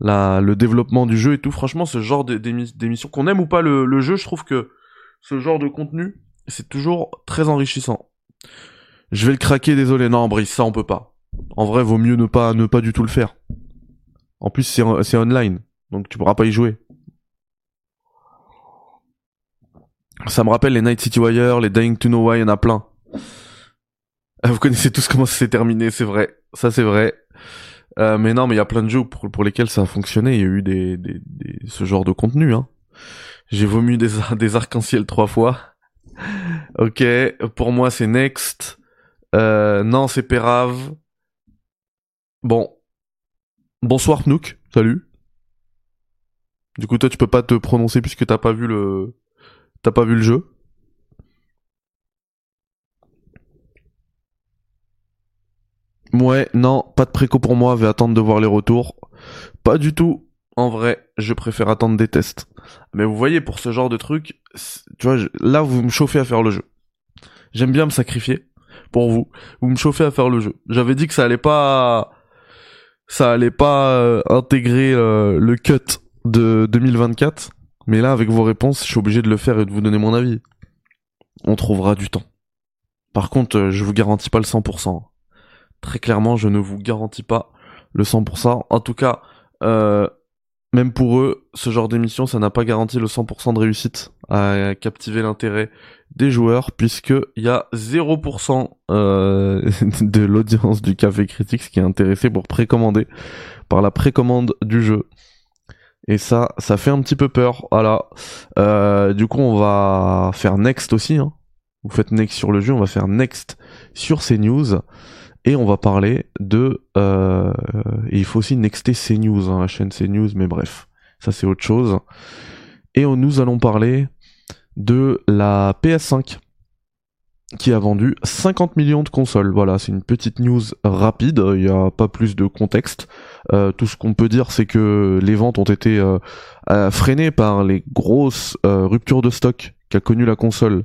la, le développement du jeu et tout. Franchement, ce genre d'é- d'émi- d'émission, qu'on aime ou pas le, le jeu, je trouve que ce genre de contenu, c'est toujours très enrichissant. Je vais le craquer, désolé. Non, Brice, ça on peut pas. En vrai, vaut mieux ne pas, ne pas du tout le faire. En plus, c'est c'est online, donc tu pourras pas y jouer. Ça me rappelle les Night City Wire, les Dying to Know Why, il y en a plein. Ah, Vous connaissez tous comment ça s'est terminé, c'est vrai. Ça, c'est vrai. Euh, mais non, mais il y a plein de jeux pour, lesquels ça a fonctionné. Il y a eu des, des, des- ce genre de contenu. Hein. J'ai vomi des, des arcs-en-ciel trois fois. ok, pour moi c'est Next. Euh, non, c'est Pérave. Bon. Bonsoir Pnouk, salut. Du coup, toi, tu peux pas te prononcer puisque t'as pas vu le, t'as pas vu le jeu. Ouais, non, pas de préco pour moi, vais attendre de voir les retours. Pas du tout. En vrai, je préfère attendre des tests. Mais vous voyez, pour ce genre de truc, tu vois, je- là, vous me chauffez à faire le jeu. J'aime bien me sacrifier pour vous. Vous me chauffez à faire le jeu. J'avais dit que ça allait pas, ça allait pas euh, intégrer euh, le cut de 2024. Mais là, avec vos réponses, je suis obligé de le faire et de vous donner mon avis. On trouvera du temps. Par contre, euh, je vous garantis pas le 100%. Très clairement, je ne vous garantis pas le 100%. En tout cas, euh, même pour eux, ce genre d'émission, ça n'a pas garanti le 100% de réussite à captiver l'intérêt des joueurs, puisque il y a 0% euh, de l'audience du Café Critique qui est intéressé pour précommander par la précommande du jeu. Et ça, ça fait un petit peu peur. Voilà. Euh, du coup, on va faire next aussi. hein. Vous faites next sur le jeu, on va faire next sur ces news. Et on va parler de... Euh, et il faut aussi nexter CNews, hein, la chaîne CNews, mais bref, ça c'est autre chose. Et nous allons parler de la PS5 qui a vendu 50 millions de consoles. Voilà, c'est une petite news rapide, il n'y a pas plus de contexte. Euh, tout ce qu'on peut dire, c'est que les ventes ont été euh, euh, freinées par les grosses euh, ruptures de stock qu'a connu la console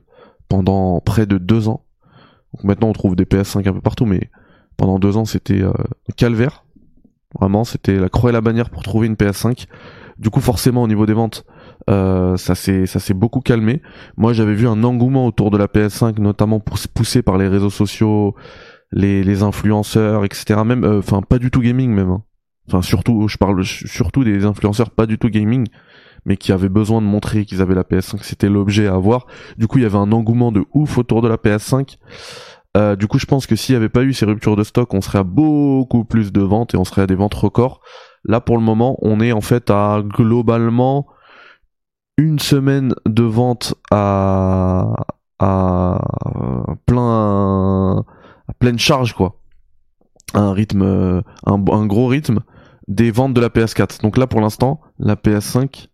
pendant près de deux ans. Donc maintenant, on trouve des PS5 un peu partout, mais pendant deux ans, c'était euh, calvaire. Vraiment, c'était la croix et la bannière pour trouver une PS5. Du coup, forcément, au niveau des ventes, euh, ça s'est ça s'est beaucoup calmé. Moi, j'avais vu un engouement autour de la PS5, notamment poussé par les réseaux sociaux, les, les influenceurs, etc. Même, euh, enfin, pas du tout gaming même. hein. Enfin, surtout, je parle surtout des influenceurs pas du tout gaming, mais qui avaient besoin de montrer qu'ils avaient la PS5, c'était l'objet à avoir. Du coup, il y avait un engouement de ouf autour de la PS5. Euh, du coup, je pense que s'il n'y avait pas eu ces ruptures de stock, on serait à beaucoup plus de ventes et on serait à des ventes records. Là, pour le moment, on est en fait à globalement une semaine de vente à, plein, pleine charge, quoi. Un rythme, euh, un gros rythme des ventes de la PS4. Donc là, pour l'instant, la PS5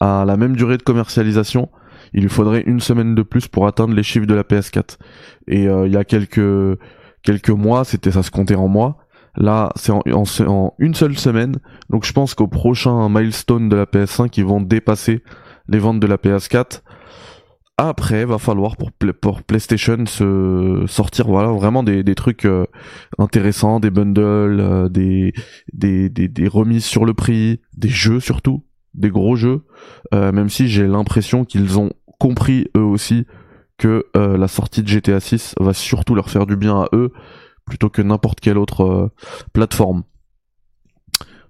a la même durée de commercialisation. Il lui faudrait une semaine de plus pour atteindre les chiffres de la PS4. Et euh, il y a quelques quelques mois, c'était ça se comptait en mois. Là, c'est en, en, en une seule semaine. Donc je pense qu'au prochain milestone de la PS5, ils vont dépasser les ventes de la PS4. après, va falloir pour, pour PlayStation se sortir voilà vraiment des, des trucs euh, intéressants, des bundles, euh, des, des, des, des remises sur le prix, des jeux surtout, des gros jeux. Euh, même si j'ai l'impression qu'ils ont compris eux aussi que la sortie de GTA 6 va surtout leur faire du bien à eux plutôt que n'importe quelle autre plateforme.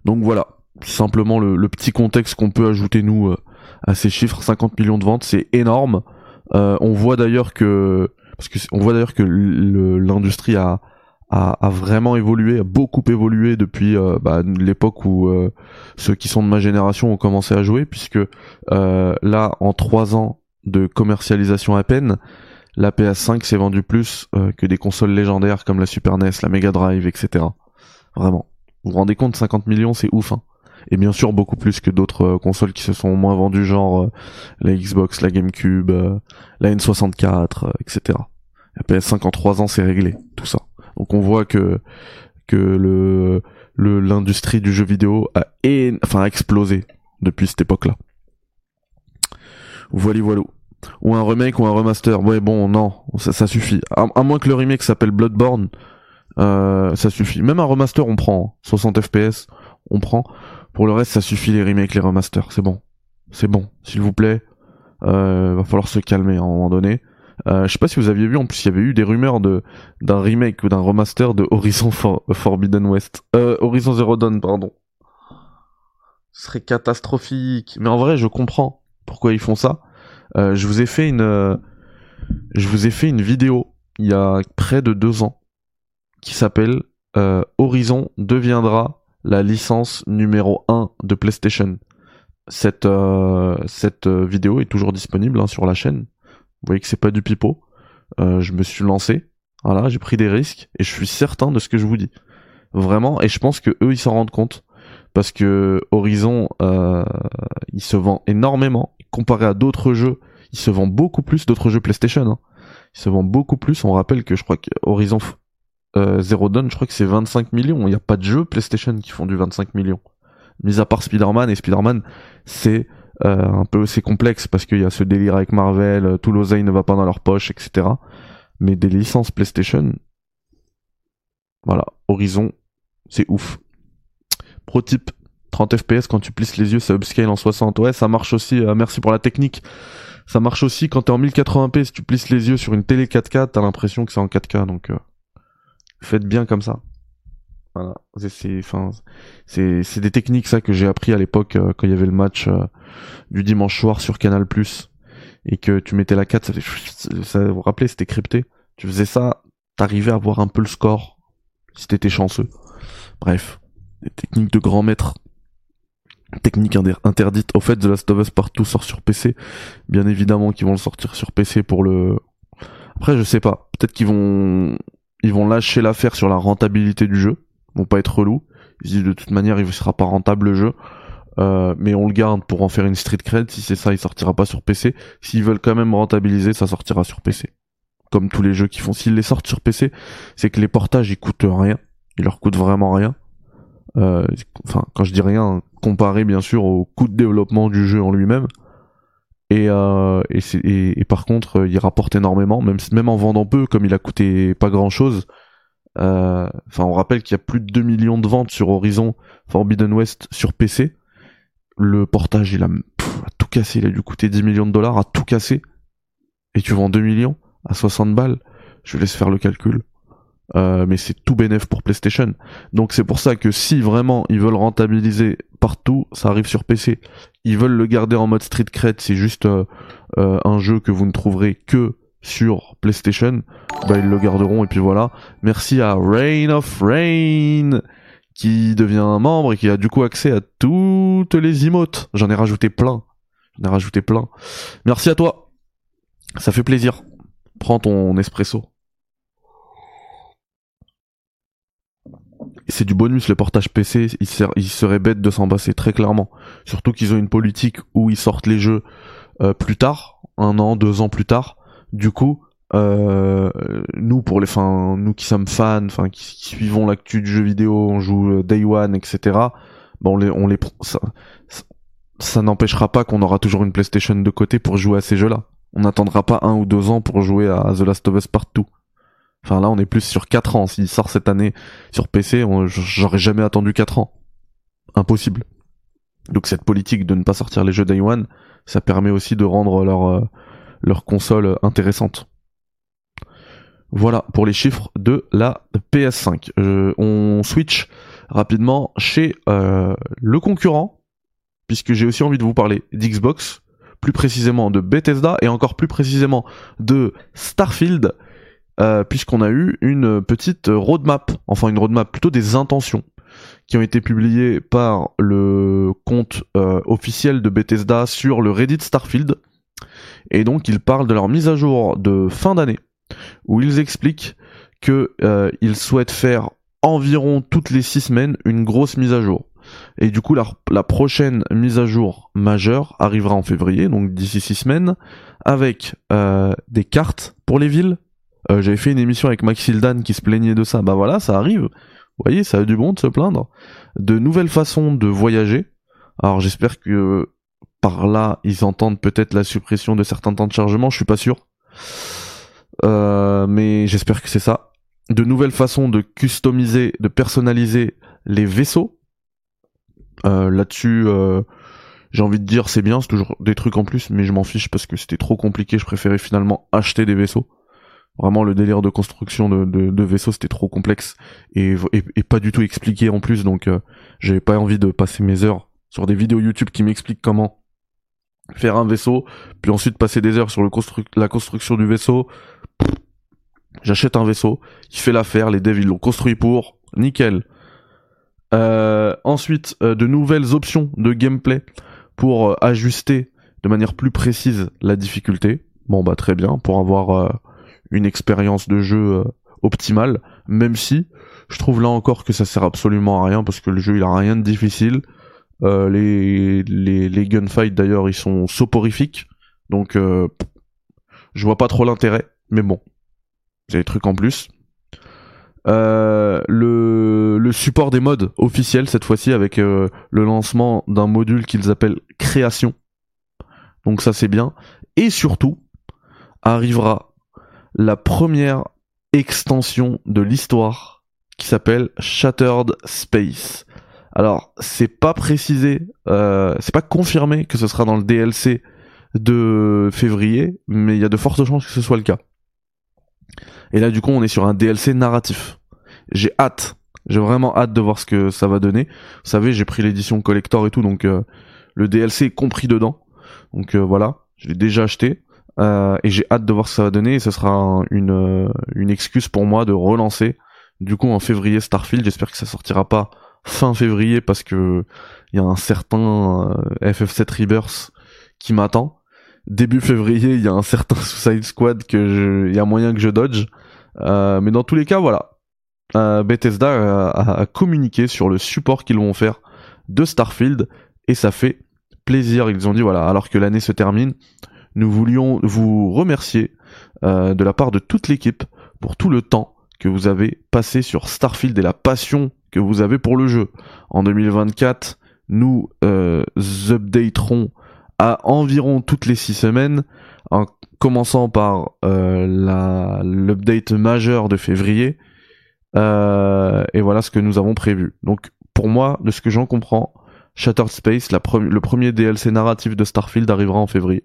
Donc voilà, simplement le, petit contexte qu'on peut ajouter nous à ces chiffres. 50 millions de ventes, c'est énorme. Euh, on voit d'ailleurs que parce que on voit d'ailleurs que l'industrie a, a, vraiment évolué, a beaucoup évolué depuis euh, bah, l'époque où euh, ceux qui sont de ma génération ont commencé à jouer, puisque là, en trois ans de commercialisation à peine, la PS5 s'est vendue plus que des consoles légendaires comme la Super NES, la Mega Drive, etc. Vraiment. Vous vous rendez compte, 50 millions, c'est ouf. Hein et bien sûr beaucoup plus que d'autres euh, consoles qui se sont moins vendues, genre euh, la Xbox, la GameCube, euh, la N64, etc. La PS5 en 3 ans c'est réglé, tout ça. Donc on voit que que le l'industrie du jeu vidéo a enfin a explosé depuis cette époque-là. Voilà voilà. Ou un remake ou un remaster. Ouais bon non, ça, suffit. À, moins que le remake s'appelle Bloodborne, ça suffit. Même un remaster on prend 60 FPS, on prend. Pour le reste, ça suffit les remakes, les remasters. C'est bon. C'est bon. S'il vous plaît. Euh, va falloir se calmer à un moment donné. Euh, je sais pas si vous aviez vu, en plus il y avait eu des rumeurs de d'un remake ou d'un remaster de Horizon Forbidden West. Euh, Horizon Zero Dawn, pardon. Ce serait catastrophique. Mais en vrai, je comprends pourquoi ils font ça. Euh, je vous ai fait une, euh, je vous ai fait une vidéo il y a près de deux ans qui s'appelle euh, Horizon deviendra la licence numéro 1 de PlayStation. Cette, cette vidéo est toujours disponible hein, sur la chaîne. Vous voyez que c'est pas du pipeau. Je me suis lancé, voilà, j'ai pris des risques et je suis certain de ce que je vous dis. Vraiment, et je pense que eux ils s'en rendent compte parce que Horizon, il se vend énormément comparé à d'autres jeux. Il se vend beaucoup plus d'autres jeux PlayStation. Hein. Il se vend beaucoup plus. On rappelle que je crois que Horizon euh, Zero Dawn, je crois que c'est 25 millions. Il n'y a pas de jeu PlayStation qui font du 25 millions. Mis à part Spider-Man, et Spider-Man, c'est euh, un peu c'est complexe parce qu'il y a ce délire avec Marvel, euh, tout l'oseille ne va pas dans leur poche, etc. Mais des licences PlayStation, voilà, Horizon, c'est ouf. Pro type, 30 FPS quand tu plisses les yeux, ça upscale en 60. Ouais, ça marche aussi. merci pour la technique. Ça marche aussi quand t'es en 1080p. Si tu plisses les yeux sur une télé 4K, t'as l'impression que c'est en 4K. Donc faites bien comme ça. Voilà, c'est c'est des techniques ça que j'ai appris à l'époque euh, quand il y avait le match euh, du dimanche soir sur Canal+ et que tu mettais la 4 ça, ça vous rappelez c'était crypté. Tu faisais ça, t'arrivais à voir un peu le score si t'étais chanceux. Bref, des techniques de grand maître. Technique interdite. Au fait, The Last of Us Partout sort sur PC. Bien évidemment qu'ils vont le sortir sur PC pour le. Après, je sais pas. Peut-être qu'ils vont ils vont lâcher l'affaire sur la rentabilité du jeu, ils vont pas être relous. Ils disent de toute manière il sera pas rentable le jeu, euh, mais on le garde pour en faire une street cred. Si c'est ça, il sortira pas sur PC. S'ils veulent quand même rentabiliser, ça sortira sur PC. Comme tous les jeux qui font. S'ils les sortent sur PC, c'est que les portages ils coûtent rien, ils leur coûtent vraiment rien. Euh, enfin, quand je dis rien, comparé bien sûr au coût de développement du jeu en lui-même. Et, euh, et, par contre, euh, il rapporte énormément, même, même en vendant peu, comme il a coûté pas grand chose. Euh, enfin, on rappelle qu'il y a plus de 2 millions de ventes sur Horizon Forbidden West sur PC. Le portage, il a, tout cassé. Il a dû coûter 10 millions de dollars à tout casser. Et tu vends 2 millions à 60 balles. Je laisse faire le calcul. Euh, mais c'est tout bénéf pour PlayStation. Donc c'est pour ça que si vraiment ils veulent rentabiliser partout, ça arrive sur PC. Ils veulent le garder en mode street cred, c'est juste euh, euh, un jeu que vous ne trouverez que sur PlayStation. Bah ils le garderont et puis voilà. Merci à Rain of Rain qui devient un membre et qui a du coup accès à toutes les emotes. J'en ai rajouté plein. J'en ai rajouté plein. Merci à toi. Ça fait plaisir. Prends ton espresso. C'est du bonus le portage PC, il, serait bête de s'en passer très clairement. Surtout qu'ils ont une politique où ils sortent les jeux euh, plus tard, un an, deux ans plus tard. Du coup, euh, nous pour les, fin, nous qui sommes fans, enfin qui, suivons l'actu du jeu vidéo, on joue euh, Day One, etc. Bon, on les, on les, ça, ça n'empêchera pas qu'on aura toujours une PlayStation de côté pour jouer à ces jeux-là. On n'attendra pas un ou deux ans pour jouer à The Last of Us Partout. Enfin là, on est plus sur 4 ans. S'il sort cette année sur PC, j'aurais jamais attendu 4 ans. Impossible. Donc cette politique de ne pas sortir les jeux Day One, ça permet aussi de rendre leur, euh, leur console intéressante. Voilà pour les chiffres de la PS5. on switch rapidement chez euh, le concurrent, puisque j'ai aussi envie de vous parler d'Xbox, plus précisément de Bethesda et encore plus précisément de Starfield, euh, puisqu'on a eu une petite roadmap, enfin une roadmap plutôt des intentions qui ont été publiées par le compte euh, officiel de Bethesda sur le Reddit Starfield. Et donc ils parlent de leur mise à jour de fin d'année, où ils expliquent qu'ils euh, souhaitent faire environ toutes les six semaines une grosse mise à jour. Et du coup, la, prochaine mise à jour majeure arrivera en février, donc d'ici six semaines, avec euh, des cartes pour les villes. Euh, j'avais fait une émission avec Max Hildan qui se plaignait de ça. Bah voilà, ça arrive. Vous voyez, ça a du bon de se plaindre. De nouvelles façons de voyager. Alors j'espère que par là, ils entendent peut-être la suppression de certains temps de chargement, je suis pas sûr. Euh, mais j'espère que c'est ça. De nouvelles façons de customiser, de personnaliser les vaisseaux. Euh, là-dessus, euh, j'ai envie de dire c'est bien, c'est toujours des trucs en plus, mais je m'en fiche parce que c'était trop compliqué. Je préférais finalement acheter des vaisseaux. Vraiment, le délire de construction de, de, vaisseaux, c'était trop complexe et, et, pas du tout expliqué en plus. Donc, euh, j'avais pas envie de passer mes heures sur des vidéos YouTube qui m'expliquent comment faire un vaisseau, puis ensuite passer des heures sur le la construction du vaisseau. J'achète un vaisseau, il fait l'affaire, les devs ils l'ont construit pour, nickel. Euh, ensuite, euh, de nouvelles options de gameplay pour euh, ajuster de manière plus précise la difficulté. Bon bah très bien, pour avoir une expérience de jeu optimale, même si je trouve là encore que ça sert absolument à rien parce que le jeu il a rien de difficile. les, les, les gunfights d'ailleurs ils sont soporifiques, donc je vois pas trop l'intérêt, mais bon, j'ai des trucs en plus. Euh, le, le, support des modes officiels cette fois-ci avec euh, le lancement d'un module qu'ils appellent création. Donc ça c'est bien. Et surtout, arrivera la première extension de l'histoire qui s'appelle Shattered Space. Alors c'est pas précisé, euh, c'est pas confirmé que ce sera dans le DLC de février, mais il y a de fortes chances que ce soit le cas. Et là, du coup, on est sur un DLC narratif. J'ai hâte. J'ai vraiment hâte de voir ce que ça va donner. Vous savez, j'ai pris l'édition collector et tout, donc euh, le DLC est compris dedans. Donc euh, voilà, je l'ai déjà acheté. Euh, et j'ai hâte de voir ce que ça va donner. Et ce sera une, une excuse pour moi de relancer. Du coup, en février, Starfield. J'espère que ça sortira pas fin février parce que il y a un certain FF7 Rebirth qui m'attend début février, il y a un certain Suicide Squad que il y a moyen que je dodge. Euh, mais dans tous les cas, voilà. Euh, Bethesda a, communiqué sur le support qu'ils vont faire de Starfield et ça fait plaisir. Ils ont dit voilà, alors que l'année se termine, nous voulions vous remercier euh, de la part de toute l'équipe pour tout le temps que vous avez passé sur Starfield et la passion que vous avez pour le jeu. En 2024, nous updaterons à environ toutes les six semaines, en commençant par euh, l'update majeur de février. Euh, et voilà ce que nous avons prévu. Donc pour moi, de ce que j'en comprends, Shattered Space, le premier DLC narratif de Starfield arrivera en février.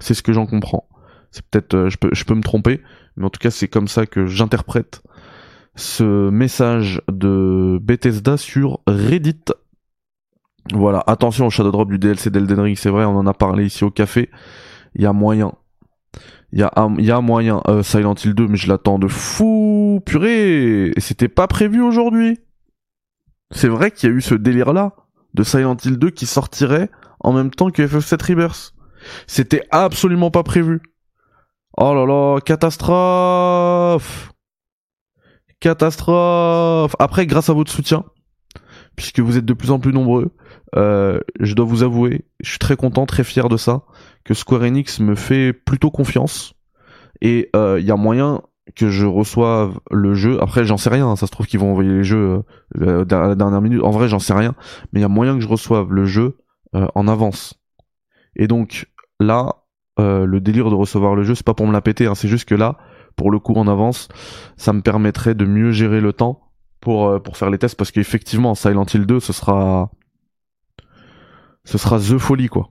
C'est ce que j'en comprends. C'est peut-être, euh, je, peux, me tromper, mais en tout cas c'est comme ça que j'interprète ce message de Bethesda sur Reddit. Voilà, attention au shadow drop du DLC d'Elden Ring, c'est vrai, on en a parlé ici au café. Il y a moyen. Il y a, y a moyen. Euh, Silent Hill 2, mais je l'attends de fou, purée. Et c'était pas prévu aujourd'hui. C'est vrai qu'il y a eu ce délire-là de Silent Hill 2 qui sortirait en même temps que FF7 Rebirth. C'était absolument pas prévu. Oh là là, catastrophe Catastrophe Après, grâce à votre soutien, puisque vous êtes de plus en plus nombreux, euh, je dois vous avouer, je suis très content, très fier de ça, que Square Enix me fait plutôt confiance. Et il euh, y a moyen que je reçoive le jeu. Après, j'en sais rien, hein, ça se trouve qu'ils vont envoyer les jeux euh, à la dernière minute. En vrai, j'en sais rien. Mais il y a moyen que je reçoive le jeu en avance. Et donc, là, euh, le délire de recevoir le jeu, c'est pas pour me la péter, hein, c'est juste que là, pour le coup en avance, ça me permettrait de mieux gérer le temps pour, euh, pour faire les tests, parce qu'effectivement, Silent Hill 2, ce sera... Ce sera The Folie, quoi.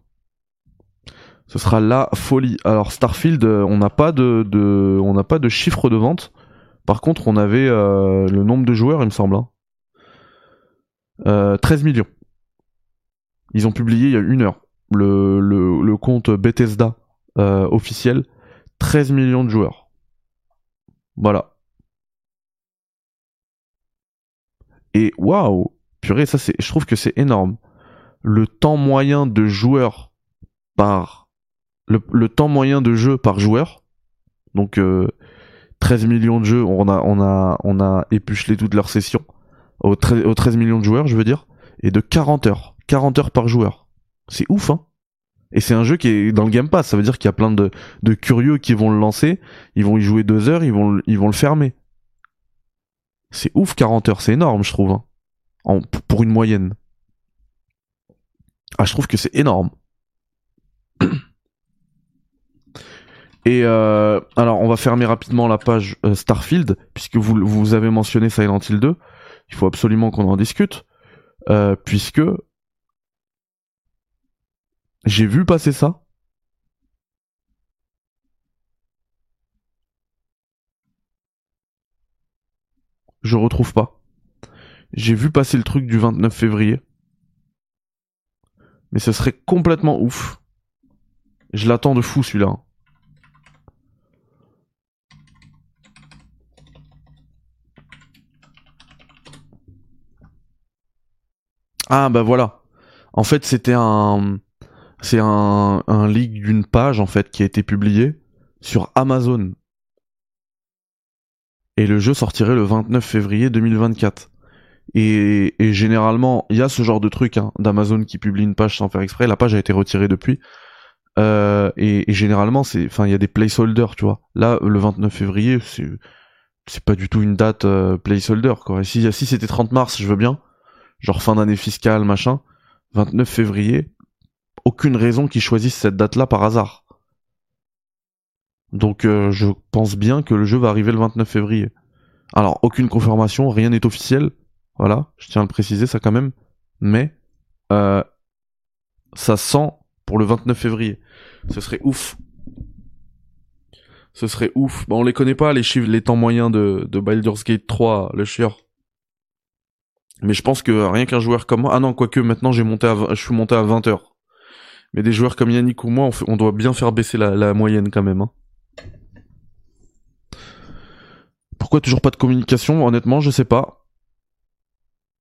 Ce sera la folie. Alors Starfield, euh, on n'a pas de, de on n'a pas de chiffre de vente. Par contre, on avait le nombre de joueurs, il me semble. hein. Euh, 13 millions. Ils ont publié il y a une heure le, le, compte Bethesda euh, officiel. 13 millions de joueurs. Voilà. Et waouh, purée, ça c'est, je trouve que c'est énorme. Le temps moyen de joueurs par le, temps moyen de jeu par joueur. Donc euh, 13 millions de jeux, on a on a on a épluchelé toutes leurs sessions aux, aux 13 millions de joueurs, je veux dire, et de 40 heures, 40 heures par joueur. C'est ouf hein. Et c'est un jeu qui est dans le Game Pass, ça veut dire qu'il y a plein de, curieux qui vont le lancer, ils vont y jouer deux heures, ils vont, le- fermer. C'est ouf 40 heures, c'est énorme je trouve. hein. En- pour une moyenne. Ah je trouve que c'est énorme. Et euh, alors on va fermer rapidement la page euh, Starfield, puisque vous, vous avez mentionné Silent Hill 2. Il faut absolument qu'on en discute. euh, puisque j'ai vu passer ça. Je retrouve pas. J'ai vu passer le truc du 29 février. Mais ce serait complètement ouf. Je l'attends de fou celui-là. Ah bah voilà. En fait c'était un c'est un, un leak d'une page en fait qui a été publié sur Amazon. Et le jeu sortirait le 29 février 2024. Et, et généralement, il y a ce genre de truc hein, d'Amazon qui publie une page sans faire exprès. La page a été retirée depuis. Euh, et, et généralement, c'est, enfin, il y a des placeholders, tu vois. Là, le 29 février, c'est, c'est pas du tout une date euh, placeholder, quoi. Et si, si c'était 30 mars, je veux bien. Genre fin d'année fiscale, machin. 29 février, aucune raison qu'ils choisissent cette date-là par hasard. Donc euh, je pense bien que le jeu va arriver le 29 février. Alors aucune confirmation, rien n'est officiel. Voilà, je tiens à le préciser ça quand même. Mais euh, ça sent pour le 29 février. Ce serait ouf. Ce serait ouf. Bon, on les connaît pas les chiffres, les temps moyens de, de Baldur's Gate 3, le chieur. Mais je pense que rien qu'un joueur comme moi, ah non, quoique maintenant j'ai monté je suis monté à 20 heures. Mais des joueurs comme Yannick ou moi, on, doit bien faire baisser la, moyenne quand même. hein. Pourquoi toujours pas de communication? Honnêtement, je sais pas.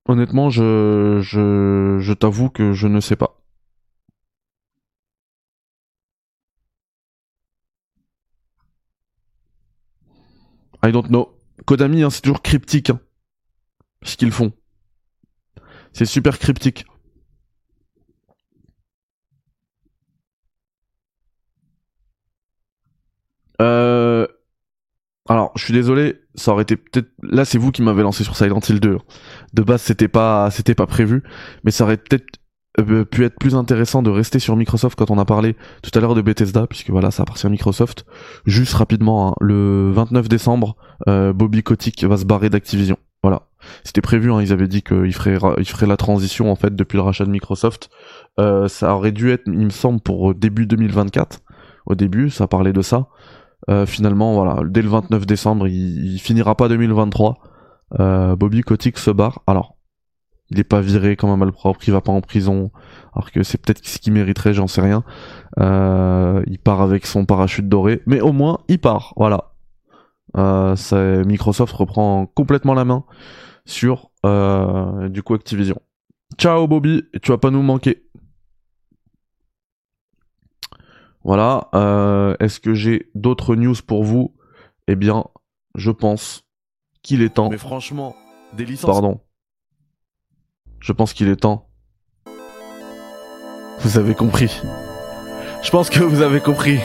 Honnêtement, je t'avoue que je ne sais pas. I don't know. Kodami, hein, c'est toujours cryptique. Hein, ce qu'ils font. C'est super cryptique. Alors, je suis désolé, ça aurait été peut-être là c'est vous qui m'avez lancé sur Silent Hill 2. De base, c'était pas c'était pas prévu, mais ça aurait peut-être euh, pu être plus intéressant de rester sur Microsoft quand on a parlé tout à l'heure de Bethesda puisque voilà, ça appartient à Microsoft. Juste rapidement, hein, le 29 décembre, euh, Bobby Kotick va se barrer d'Activision. Voilà. C'était prévu, hein, ils avaient dit qu'il ferait, ra- il ferait la transition en fait depuis le rachat de Microsoft. Euh, ça aurait dû être, il me semble, pour début 2024. Au début, ça parlait de ça. Euh, finalement, voilà, dès le 29 décembre, il, finira pas 2023. Euh, Bobby Kotick se barre. Alors, il est pas viré comme un malpropre, il va pas en prison. Alors que c'est peut-être ce qu'il mériterait, j'en sais rien. Euh, il part avec son parachute doré, mais au moins il part. Voilà. Euh, Microsoft reprend complètement la main sur euh, du coup Activision. Ciao Bobby, tu vas pas nous manquer. Voilà. euh, Est-ce que j'ai d'autres news pour vous? Eh bien, je pense qu'il est temps. Mais franchement, des licences. Pardon. Je pense qu'il est temps. Vous avez compris. Je pense que vous avez compris.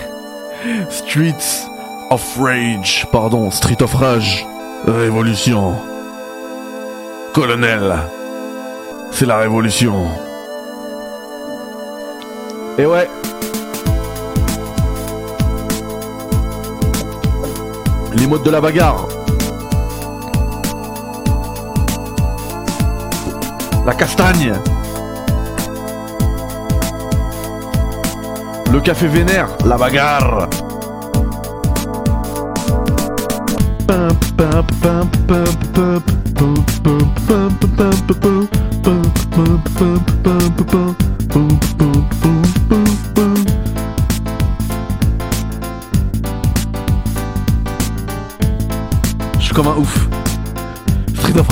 Streets of Rage. Pardon, Street of Rage. Révolution. Colonel. C'est la révolution. Et ouais. Les modes de la bagarre. La castagne. Le café vénère, la bagarre. Comme un ouf. Street of.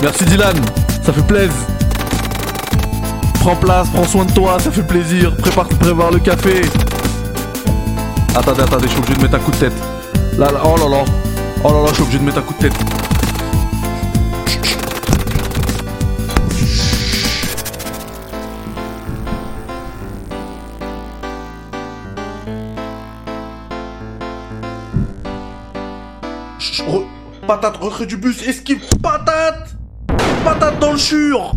Merci Dylan, ça fait plaisir. Prends place, prends soin de toi, ça fait plaisir. Prépare, prépare le café. Attendez, attendez, je suis obligé de mettre un coup de tête. Là, là, oh là là. Oh là là, je suis obligé de mettre un coup de tête. Patate, retrait du bus, esquive, patate Patate dans le chur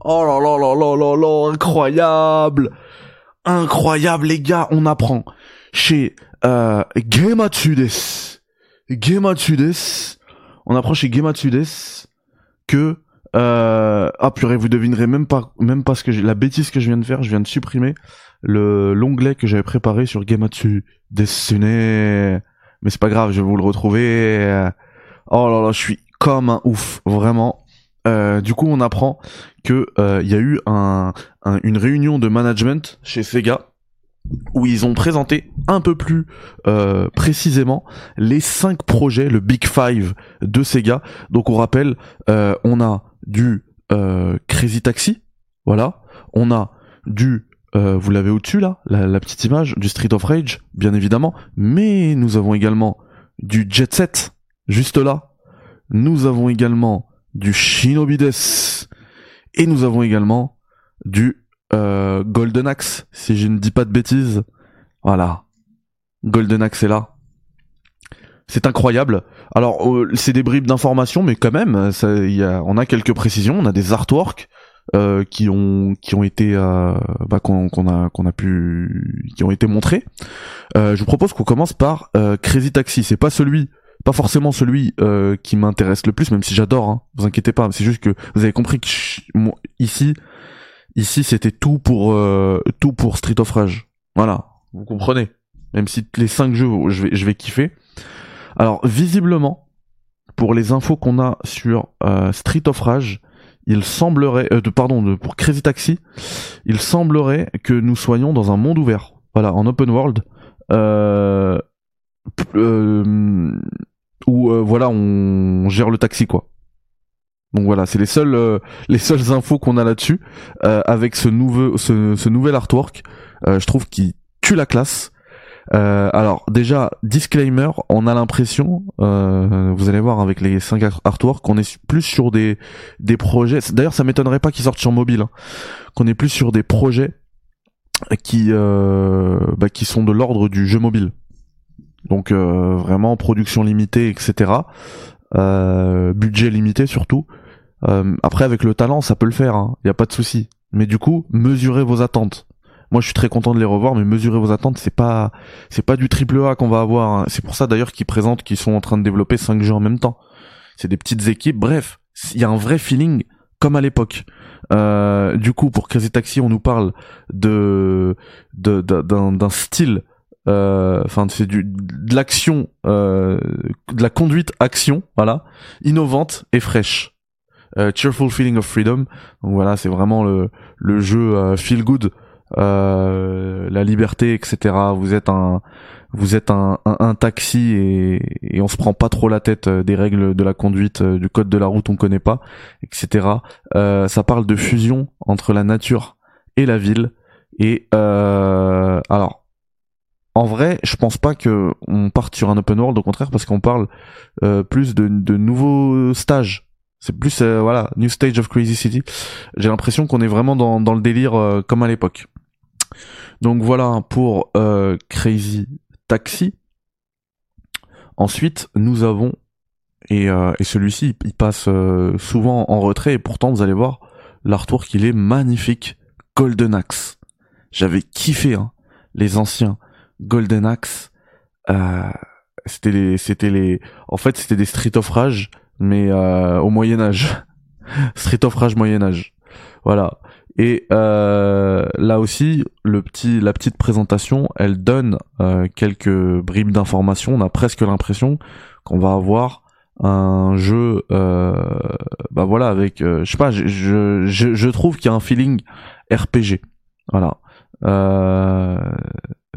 Oh là là là là là là, incroyable Incroyable les gars, on apprend chez euh, Gematsudes. Gematsudes. On apprend chez Gematsudes que euh, ah purée, vous devinerez même pas même pas ce que la bêtise que je viens de faire, je viens de supprimer le l'onglet que j'avais préparé sur Gematsu Desune. Mais c'est pas grave, je vais vous le retrouver. Oh là là, je suis comme un ouf, vraiment. Euh, du coup, on apprend que euh, il y a eu un, un- une réunion de management chez Sega où ils ont présenté un peu plus euh, précisément les cinq projets, le Big Five de Sega. Donc on rappelle, euh, on a du euh, Crazy Taxi, voilà, on a du euh, vous l'avez au-dessus là, la petite image du Street of Rage, bien évidemment, mais nous avons également du Jet Set, juste là. Nous avons également du Shinobi Death et nous avons également du euh, Golden Axe, si je ne dis pas de bêtises. Voilà. Golden Axe est là. C'est incroyable. Alors, euh, c'est des bribes d'informations, mais quand même, on a quelques précisions. On a des artworks euh, qui ont été euh, bah, qu'on a pu qui ont été montrés. Je vous propose qu'on commence par Crazy Taxi. C'est pas celui, pas forcément celui euh, qui m'intéresse le plus, même si j'adore. Hein, vous inquiétez pas. C'est juste que vous avez compris que je- moi, ici, ici, c'était tout pour euh, tout pour Street of Rage. Voilà, vous comprenez. Même si les cinq jeux, je vais je vais kiffer. Alors visiblement, pour les infos qu'on a sur euh, Street of Rage, il semblerait, euh, de, pardon, de, pour Crazy Taxi, il semblerait que nous soyons dans un monde ouvert, voilà, en open world, euh, euh, où euh, voilà, on gère le taxi quoi. Donc voilà, c'est les seules euh, les seules infos qu'on a là-dessus euh, avec ce nouveau ce, ce nouvel artwork. euh, je trouve qu'il tue la classe. Alors déjà disclaimer, on a l'impression, vous allez voir avec les 5 artworks, qu'on est plus sur des des projets. D'ailleurs, ça m'étonnerait pas qu'ils sortent sur mobile, hein. qu'on est plus sur des projets qui bah, qui sont de l'ordre du jeu mobile. Donc euh, vraiment production limitée, etc. Euh, budget limité surtout. Euh, après avec le talent, ça peut le faire, il y a pas de souci. Mais du coup, mesurez vos attentes. Moi, je suis très content de les revoir, mais mesurez vos attentes. C'est pas, c'est pas du triple A qu'on va avoir. hein. C'est pour ça d'ailleurs qu'ils présentent qu'ils sont en train de développer cinq jeux en même temps. C'est des petites équipes. Bref, il y a un vrai feeling comme à l'époque. Euh, du coup, pour Crazy Taxi, on nous parle de d'un style. Euh, Enfin, c'est du de l'action, euh, de la conduite action, voilà, innovante et fraîche. Euh, Cheerful Feeling of Freedom. Donc voilà, c'est vraiment le le jeu feel good, euh, la liberté, etc. Vous êtes un vous êtes un, un, un taxi et, et on se prend pas trop la tête des règles de la conduite, du code de la route on connaît pas, etc. Euh, ça parle de fusion entre la nature et la ville. Et euh, alors, en vrai, je pense pas que on parte sur un open world, au contraire, parce qu'on parle euh, plus de, nouveaux stages. C'est plus euh, voilà, new stage of Crazy City. J'ai l'impression qu'on est vraiment dans, le délire euh, comme à l'époque. Donc voilà pour Crazy Taxi. Ensuite, nous avons et, celui-ci, il passe souvent en retrait et pourtant vous allez voir l'artwork il est magnifique. Golden Axe. J'avais kiffé hein, les anciens Golden Axe, euh, c'était les, c'était les, en fait, c'était des Street of Rage, mais euh, au Moyen Âge. Street of Rage Moyen Âge. Voilà. Et euh, là aussi, le petit, la petite présentation, elle donne euh, quelques bribes d'informations. On a presque l'impression qu'on va avoir un jeu, euh, bah voilà, avec, euh, je sais pas, je, je, je, trouve qu'il y a un feeling RPG. Voilà. Euh,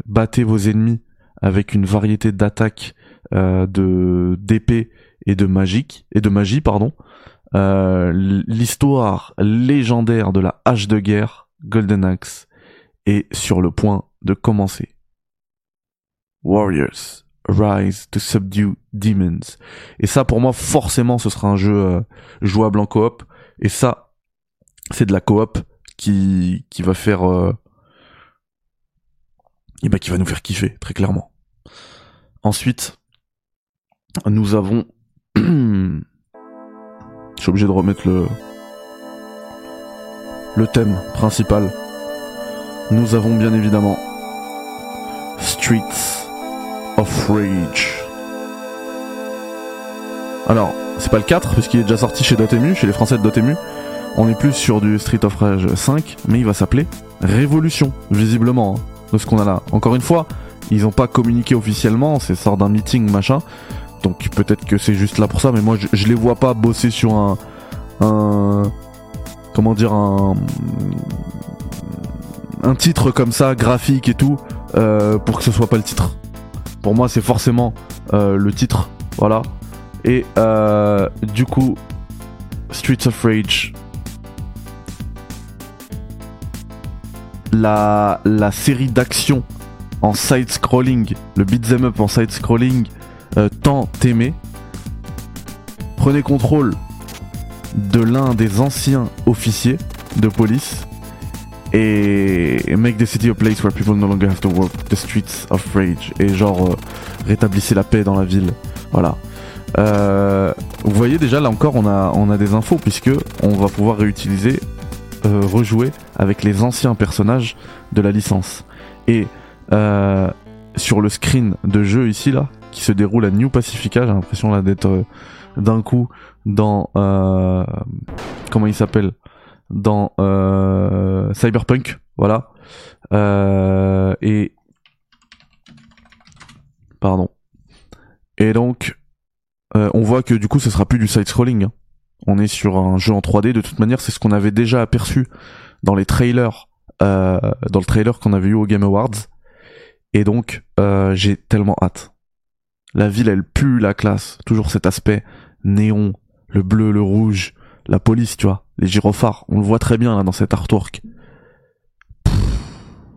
battez vos ennemis avec une variété d'attaques euh, de d'épée et de magique et de magie pardon. Euh, l'histoire légendaire de la hache de guerre Golden Axe est sur le point de commencer. Warriors Rise to Subdue Demons. Et ça pour moi forcément ce sera un jeu euh, jouable en coop. Et ça c'est de la coop qui qui va faire euh, et bah qui va nous faire kiffer très clairement. Ensuite nous avons je suis obligé de remettre le le thème principal. Nous avons bien évidemment Streets of Rage. Alors c'est pas le 4 puisqu'il est déjà sorti chez Dotemu chez les français de Dotemu. On est plus sur du Street of Rage 5 mais il va s'appeler Révolution visiblement hein, ce qu'on a là encore une fois ils ont pas communiqué officiellement c'est sort d'un meeting machin donc peut-être que c'est juste là pour ça, mais moi je, les vois pas bosser sur un, un comment dire un un titre comme ça, graphique et tout, euh, pour que ce soit pas le titre. Pour moi, c'est forcément euh, le titre, voilà. Et euh, du coup, Streets of Rage, la série d'action en side scrolling, le beat'em up en side scrolling euh, tant aimé. Prenez contrôle de l'un des anciens officiers de police et make the city a place where people no longer have to walk the streets of rage et genre euh, rétablissez la paix dans la ville. Voilà. Euh, vous voyez déjà là encore on a on a des infos puisque on va pouvoir réutiliser euh, rejouer avec les anciens personnages de la licence et euh, sur le screen de jeu ici là qui se déroule à New Pacifica. J'ai l'impression là d'être euh, d'un coup dans euh, comment il s'appelle? Dans Cyberpunk, voilà. Et pardon. Et donc on voit que du coup ce sera plus du side scrolling. Hein. On est sur un jeu en 3D. De toute manière, c'est ce qu'on avait déjà aperçu dans les trailers, euh, dans le trailer qu'on avait eu au Game Awards. Et donc, euh, j'ai tellement hâte. La ville, elle pue la classe. Toujours cet aspect néon, le bleu, le rouge, la police, tu vois, les gyrophares. On le voit très bien là dans cet artwork.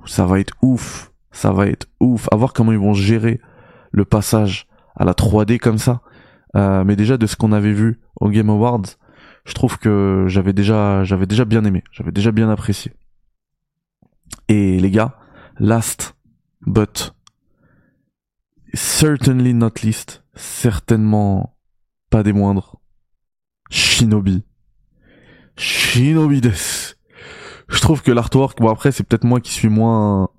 Ça va être ouf. Ça va être ouf. À voir comment ils vont gérer le passage à la 3D comme ça. Euh, mais déjà de ce qu'on avait vu au Game Awards, je trouve que j'avais déjà, j'avais déjà bien aimé, j'avais déjà bien apprécié. Et les gars, last but certainly not least, certainement pas des moindres, Shinobi. Shinobi des. Je trouve que l'artwork, bon après c'est peut-être moi qui suis moins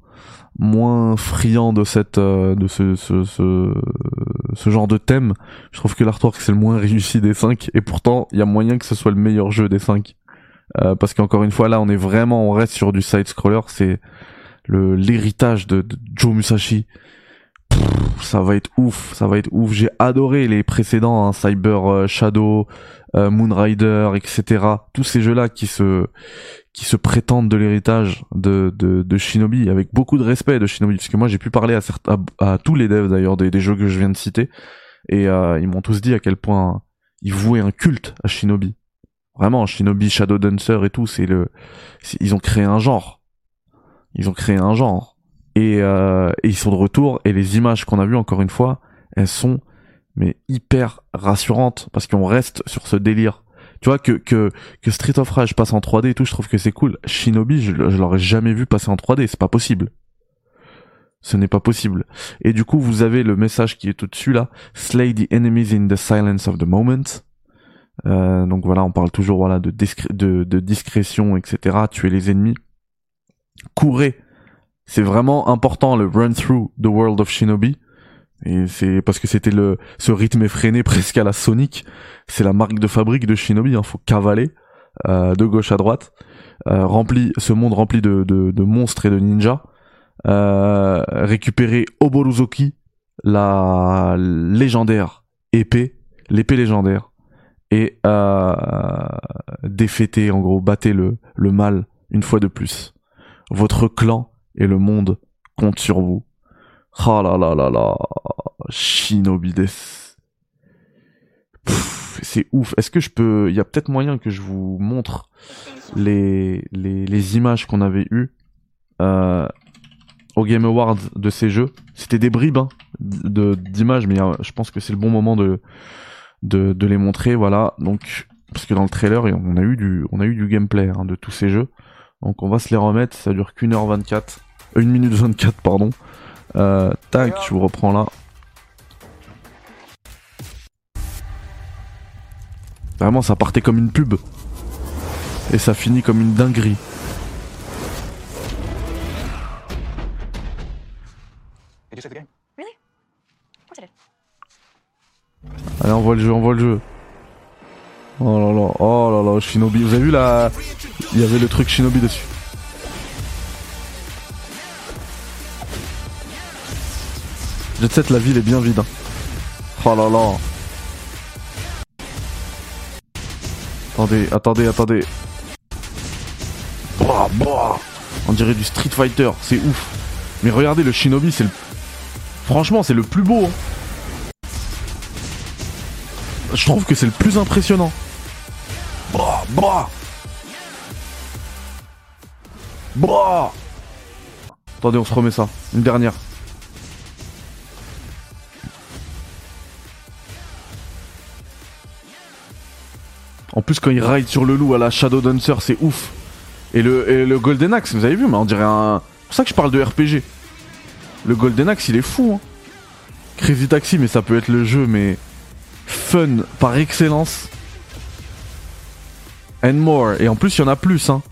moins friand de cette euh, de ce, ce, ce ce genre de thème. Je trouve que l'artwork c'est le moins réussi des 5 et pourtant il y a moyen que ce soit le meilleur jeu des 5. Euh, parce qu'encore une fois là on est vraiment on reste sur du side scroller, c'est le l'héritage de, de Joe Musashi ça va être ouf, ça va être ouf. J'ai adoré les précédents, hein, Cyber euh, Shadow, euh, Moonrider, etc. Tous ces jeux-là qui se qui se prétendent de l'héritage de, de, de Shinobi, avec beaucoup de respect de Shinobi, parce que moi j'ai pu parler à, à tous les devs d'ailleurs des, des, jeux que je viens de citer, et euh, ils m'ont tous dit à quel point ils vouaient un culte à Shinobi. Vraiment, Shinobi, Shadow Dancer et tout, c'est le, ils ont créé un genre. Ils ont créé un genre et, euh, et, ils sont de retour et les images qu'on a vues encore une fois elles sont mais hyper rassurantes parce qu'on reste sur ce délire. Tu vois que que que Street of Rage passe en 3D et tout je trouve que c'est cool. Shinobi je, je l'aurais jamais vu passer en 3D c'est pas possible. Ce n'est pas possible. Et du coup vous avez le message qui est au dessus là. Slay the enemies in the silence of the moment. Euh, donc voilà on parle toujours voilà de, de, de discrétion etc tuer les ennemis. Courez. C'est vraiment important le run through the world of Shinobi. Et c'est parce que c'était le ce rythme effréné presque à la Sonic. C'est la marque de fabrique de Shinobi. Il hein. faut cavaler euh, de gauche à droite. Euh, rempli ce monde rempli de, de, monstres et de ninjas. Euh, récupérer Oboruzoki, la légendaire épée, l'épée légendaire, et euh, défaiter en gros, battez le, le mal une fois de plus. Votre clan et le monde comptent sur vous. Oh là là là là, Shinobi C'est ouf. Est-ce que je peux, il y a peut-être moyen que je vous montre les les, images qu'on avait eues euh, au Game Awards de ces jeux? C'était des bribes hein, d'images, mais euh, je pense que c'est le bon moment de, de les montrer. Voilà. Donc parce que dans le trailer, on a eu du on a eu du gameplay hein, de tous ces jeux. Donc on va se les remettre. Ça dure qu'une heure 24, euh, une minute 24 pardon. Euh, tac, je vous reprends là. Vraiment, ça partait comme une pub. Et ça finit comme une dinguerie. Allez, on voit le jeu, on voit le jeu. Oh là là, oh là là, Shinobi. Vous avez vu là Il y avait le truc Shinobi dessus. Jet Set, la ville est bien vide. Hein. Oh là là. Attendez, attendez, attendez. On dirait du Street Fighter, c'est ouf. Mais regardez, le Shinobi, c'est le... Franchement, c'est le plus beau. Hein. Je trouve que c'est le plus impressionnant. Bah, bah. Bah. Attendez, on se remet ça. Une dernière. En plus, quand il ride sur le loup à la Shadow Dancer, c'est ouf. Et le, le Golden Axe, vous avez vu, mais on dirait un. C'est pour ça que je parle de RPG. Le Golden Axe, il est fou. Hein. Crazy Taxi, mais ça peut être le jeu, mais fun par excellence. And more. Et en plus, il y en a plus. Hein.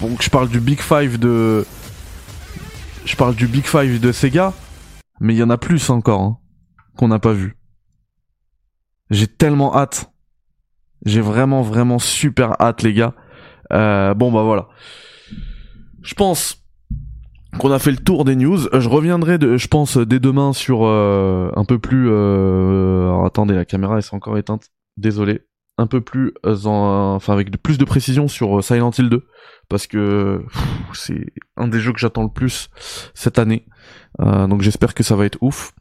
Donc, je parle du Big Five de. Je parle du Big Five de Sega, mais il y en a plus encore hein, qu'on n'a pas vu. J'ai tellement hâte. J'ai vraiment, vraiment super hâte, les gars. Euh, bon, bah voilà. Je pense qu'on a fait le tour des news. Je reviendrai, de, je pense, dès demain sur euh, un peu plus. Euh... Alors attendez, la caméra est encore éteinte. Désolé. Un peu plus, en... enfin avec plus de précision sur Silent Hill 2 parce que c'est un des jeux que j'attends le plus cette année. Euh, donc j'espère que ça va être ouf.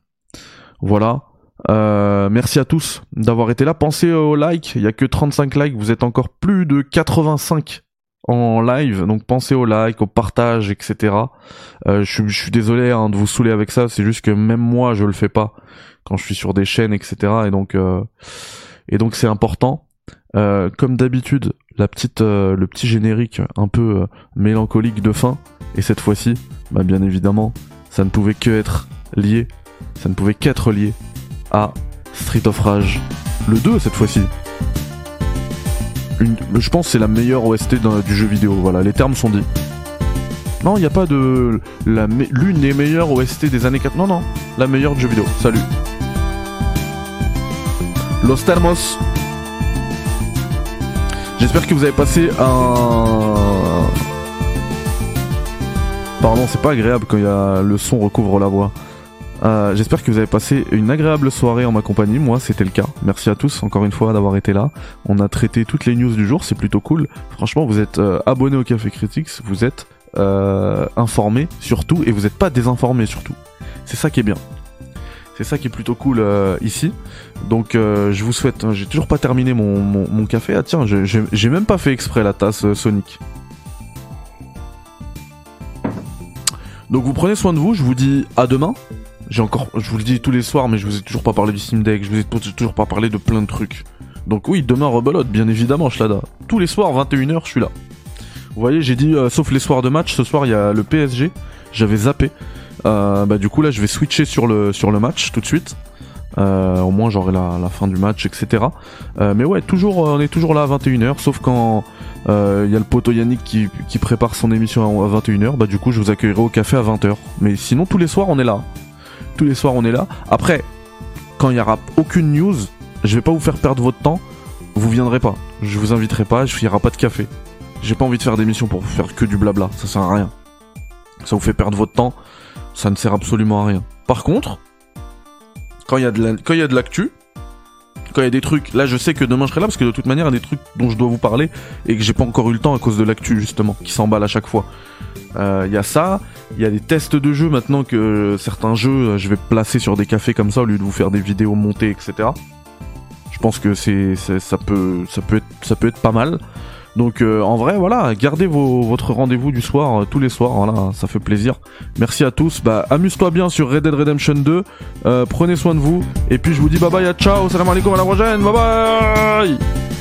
Voilà. Euh, merci à tous d'avoir été là. Pensez au like, il y a que 35 likes, vous êtes encore plus de 85 en live, donc pensez au like, au partage, etc. Euh, je, suis désolé hein, de vous saouler avec ça, c'est juste que même moi je le fais pas quand je suis sur des chaînes, etc. Et donc euh, et donc c'est important. Comme d'habitude, le petit générique un peu mélancolique de fin. Et cette fois-ci, bah bien évidemment, ça ne pouvait que être lié, ça ne pouvait qu'être lié à Street of Rage. Le 2 cette fois-ci. je pense c'est la meilleure OST du jeu vidéo, voilà, les termes sont dits. Non, il n'y a pas de... L'une des meilleures OST des années 4... Non, non, la meilleure du jeu vidéo. Salut. Los Termos. J'espère que vous avez passé un... Pardon, c'est pas agréable quand le son recouvre la voix. Euh, j'espère que vous avez passé une agréable soirée en ma compagnie. Moi, c'était le cas. Merci à tous encore une fois d'avoir été là. On a traité toutes les news du jour, c'est plutôt cool. Franchement, vous êtes euh, abonné au Café Critics, vous êtes euh, informé surtout et vous n'êtes pas désinformé surtout. C'est ça qui est bien. C'est ça qui est plutôt cool euh, ici. Donc je vous souhaite. J'ai toujours pas terminé mon, mon café. Ah tiens, j'ai même pas fait exprès la tasse Sonic. Donc vous prenez soin de vous. Je vous dis à demain j'ai encore, je vous le dis tous les soirs, mais je vous ai toujours pas parlé du Steam Deck, je vous ai toujours pas parlé de plein de trucs. Donc oui, demain rebelote, bien évidemment, Shlada. Tous les soirs, 21h, je suis là. Vous voyez, j'ai dit, euh, sauf les soirs de match, ce soir il y a le PSG, j'avais zappé. Euh, bah du coup là, je vais switcher sur le, sur le match tout de suite. Euh, au moins j'aurai la, fin du match, etc. Mais ouais, toujours, on est toujours là à 21h, sauf quand il y a le poteau Yannick qui, qui, prépare son émission à 21h. Bah du coup, je vous accueillerai au café à 20h. Mais sinon, tous les soirs, on est là. Tous les soirs, on est là. Après, quand il y aura aucune news, je vais pas vous faire perdre votre temps. Vous viendrez pas. Je vous inviterai pas. Je n'y aura pas de café. J'ai pas envie de faire d'émission pour faire que du blabla. Ça sert à rien. Ça vous fait perdre votre temps. Ça ne sert absolument à rien. Par contre, quand il y a de l'actu, quand il y a des trucs, là je sais que demain je serai là parce que de toute manière il y a des trucs dont je dois vous parler et que j'ai pas encore eu le temps à cause de l'actu justement, qui s'emballe à chaque fois. Euh, il y a ça, il y a des tests de jeux maintenant que certains jeux je vais placer sur des cafés comme ça au lieu de vous faire des vidéos montées, etc. Je pense que c'est ça peut ça peut ça peut être pas mal. Donc euh, en vrai, voilà, gardez votre rendez-vous du soir euh, tous les soirs, voilà, ça fait plaisir. Merci à tous, bah amuse-toi bien sur Red Dead Redemption 2, euh, prenez soin de vous, et puis je vous dis bye bye, ciao, salam alaikum, à la prochaine, bye bye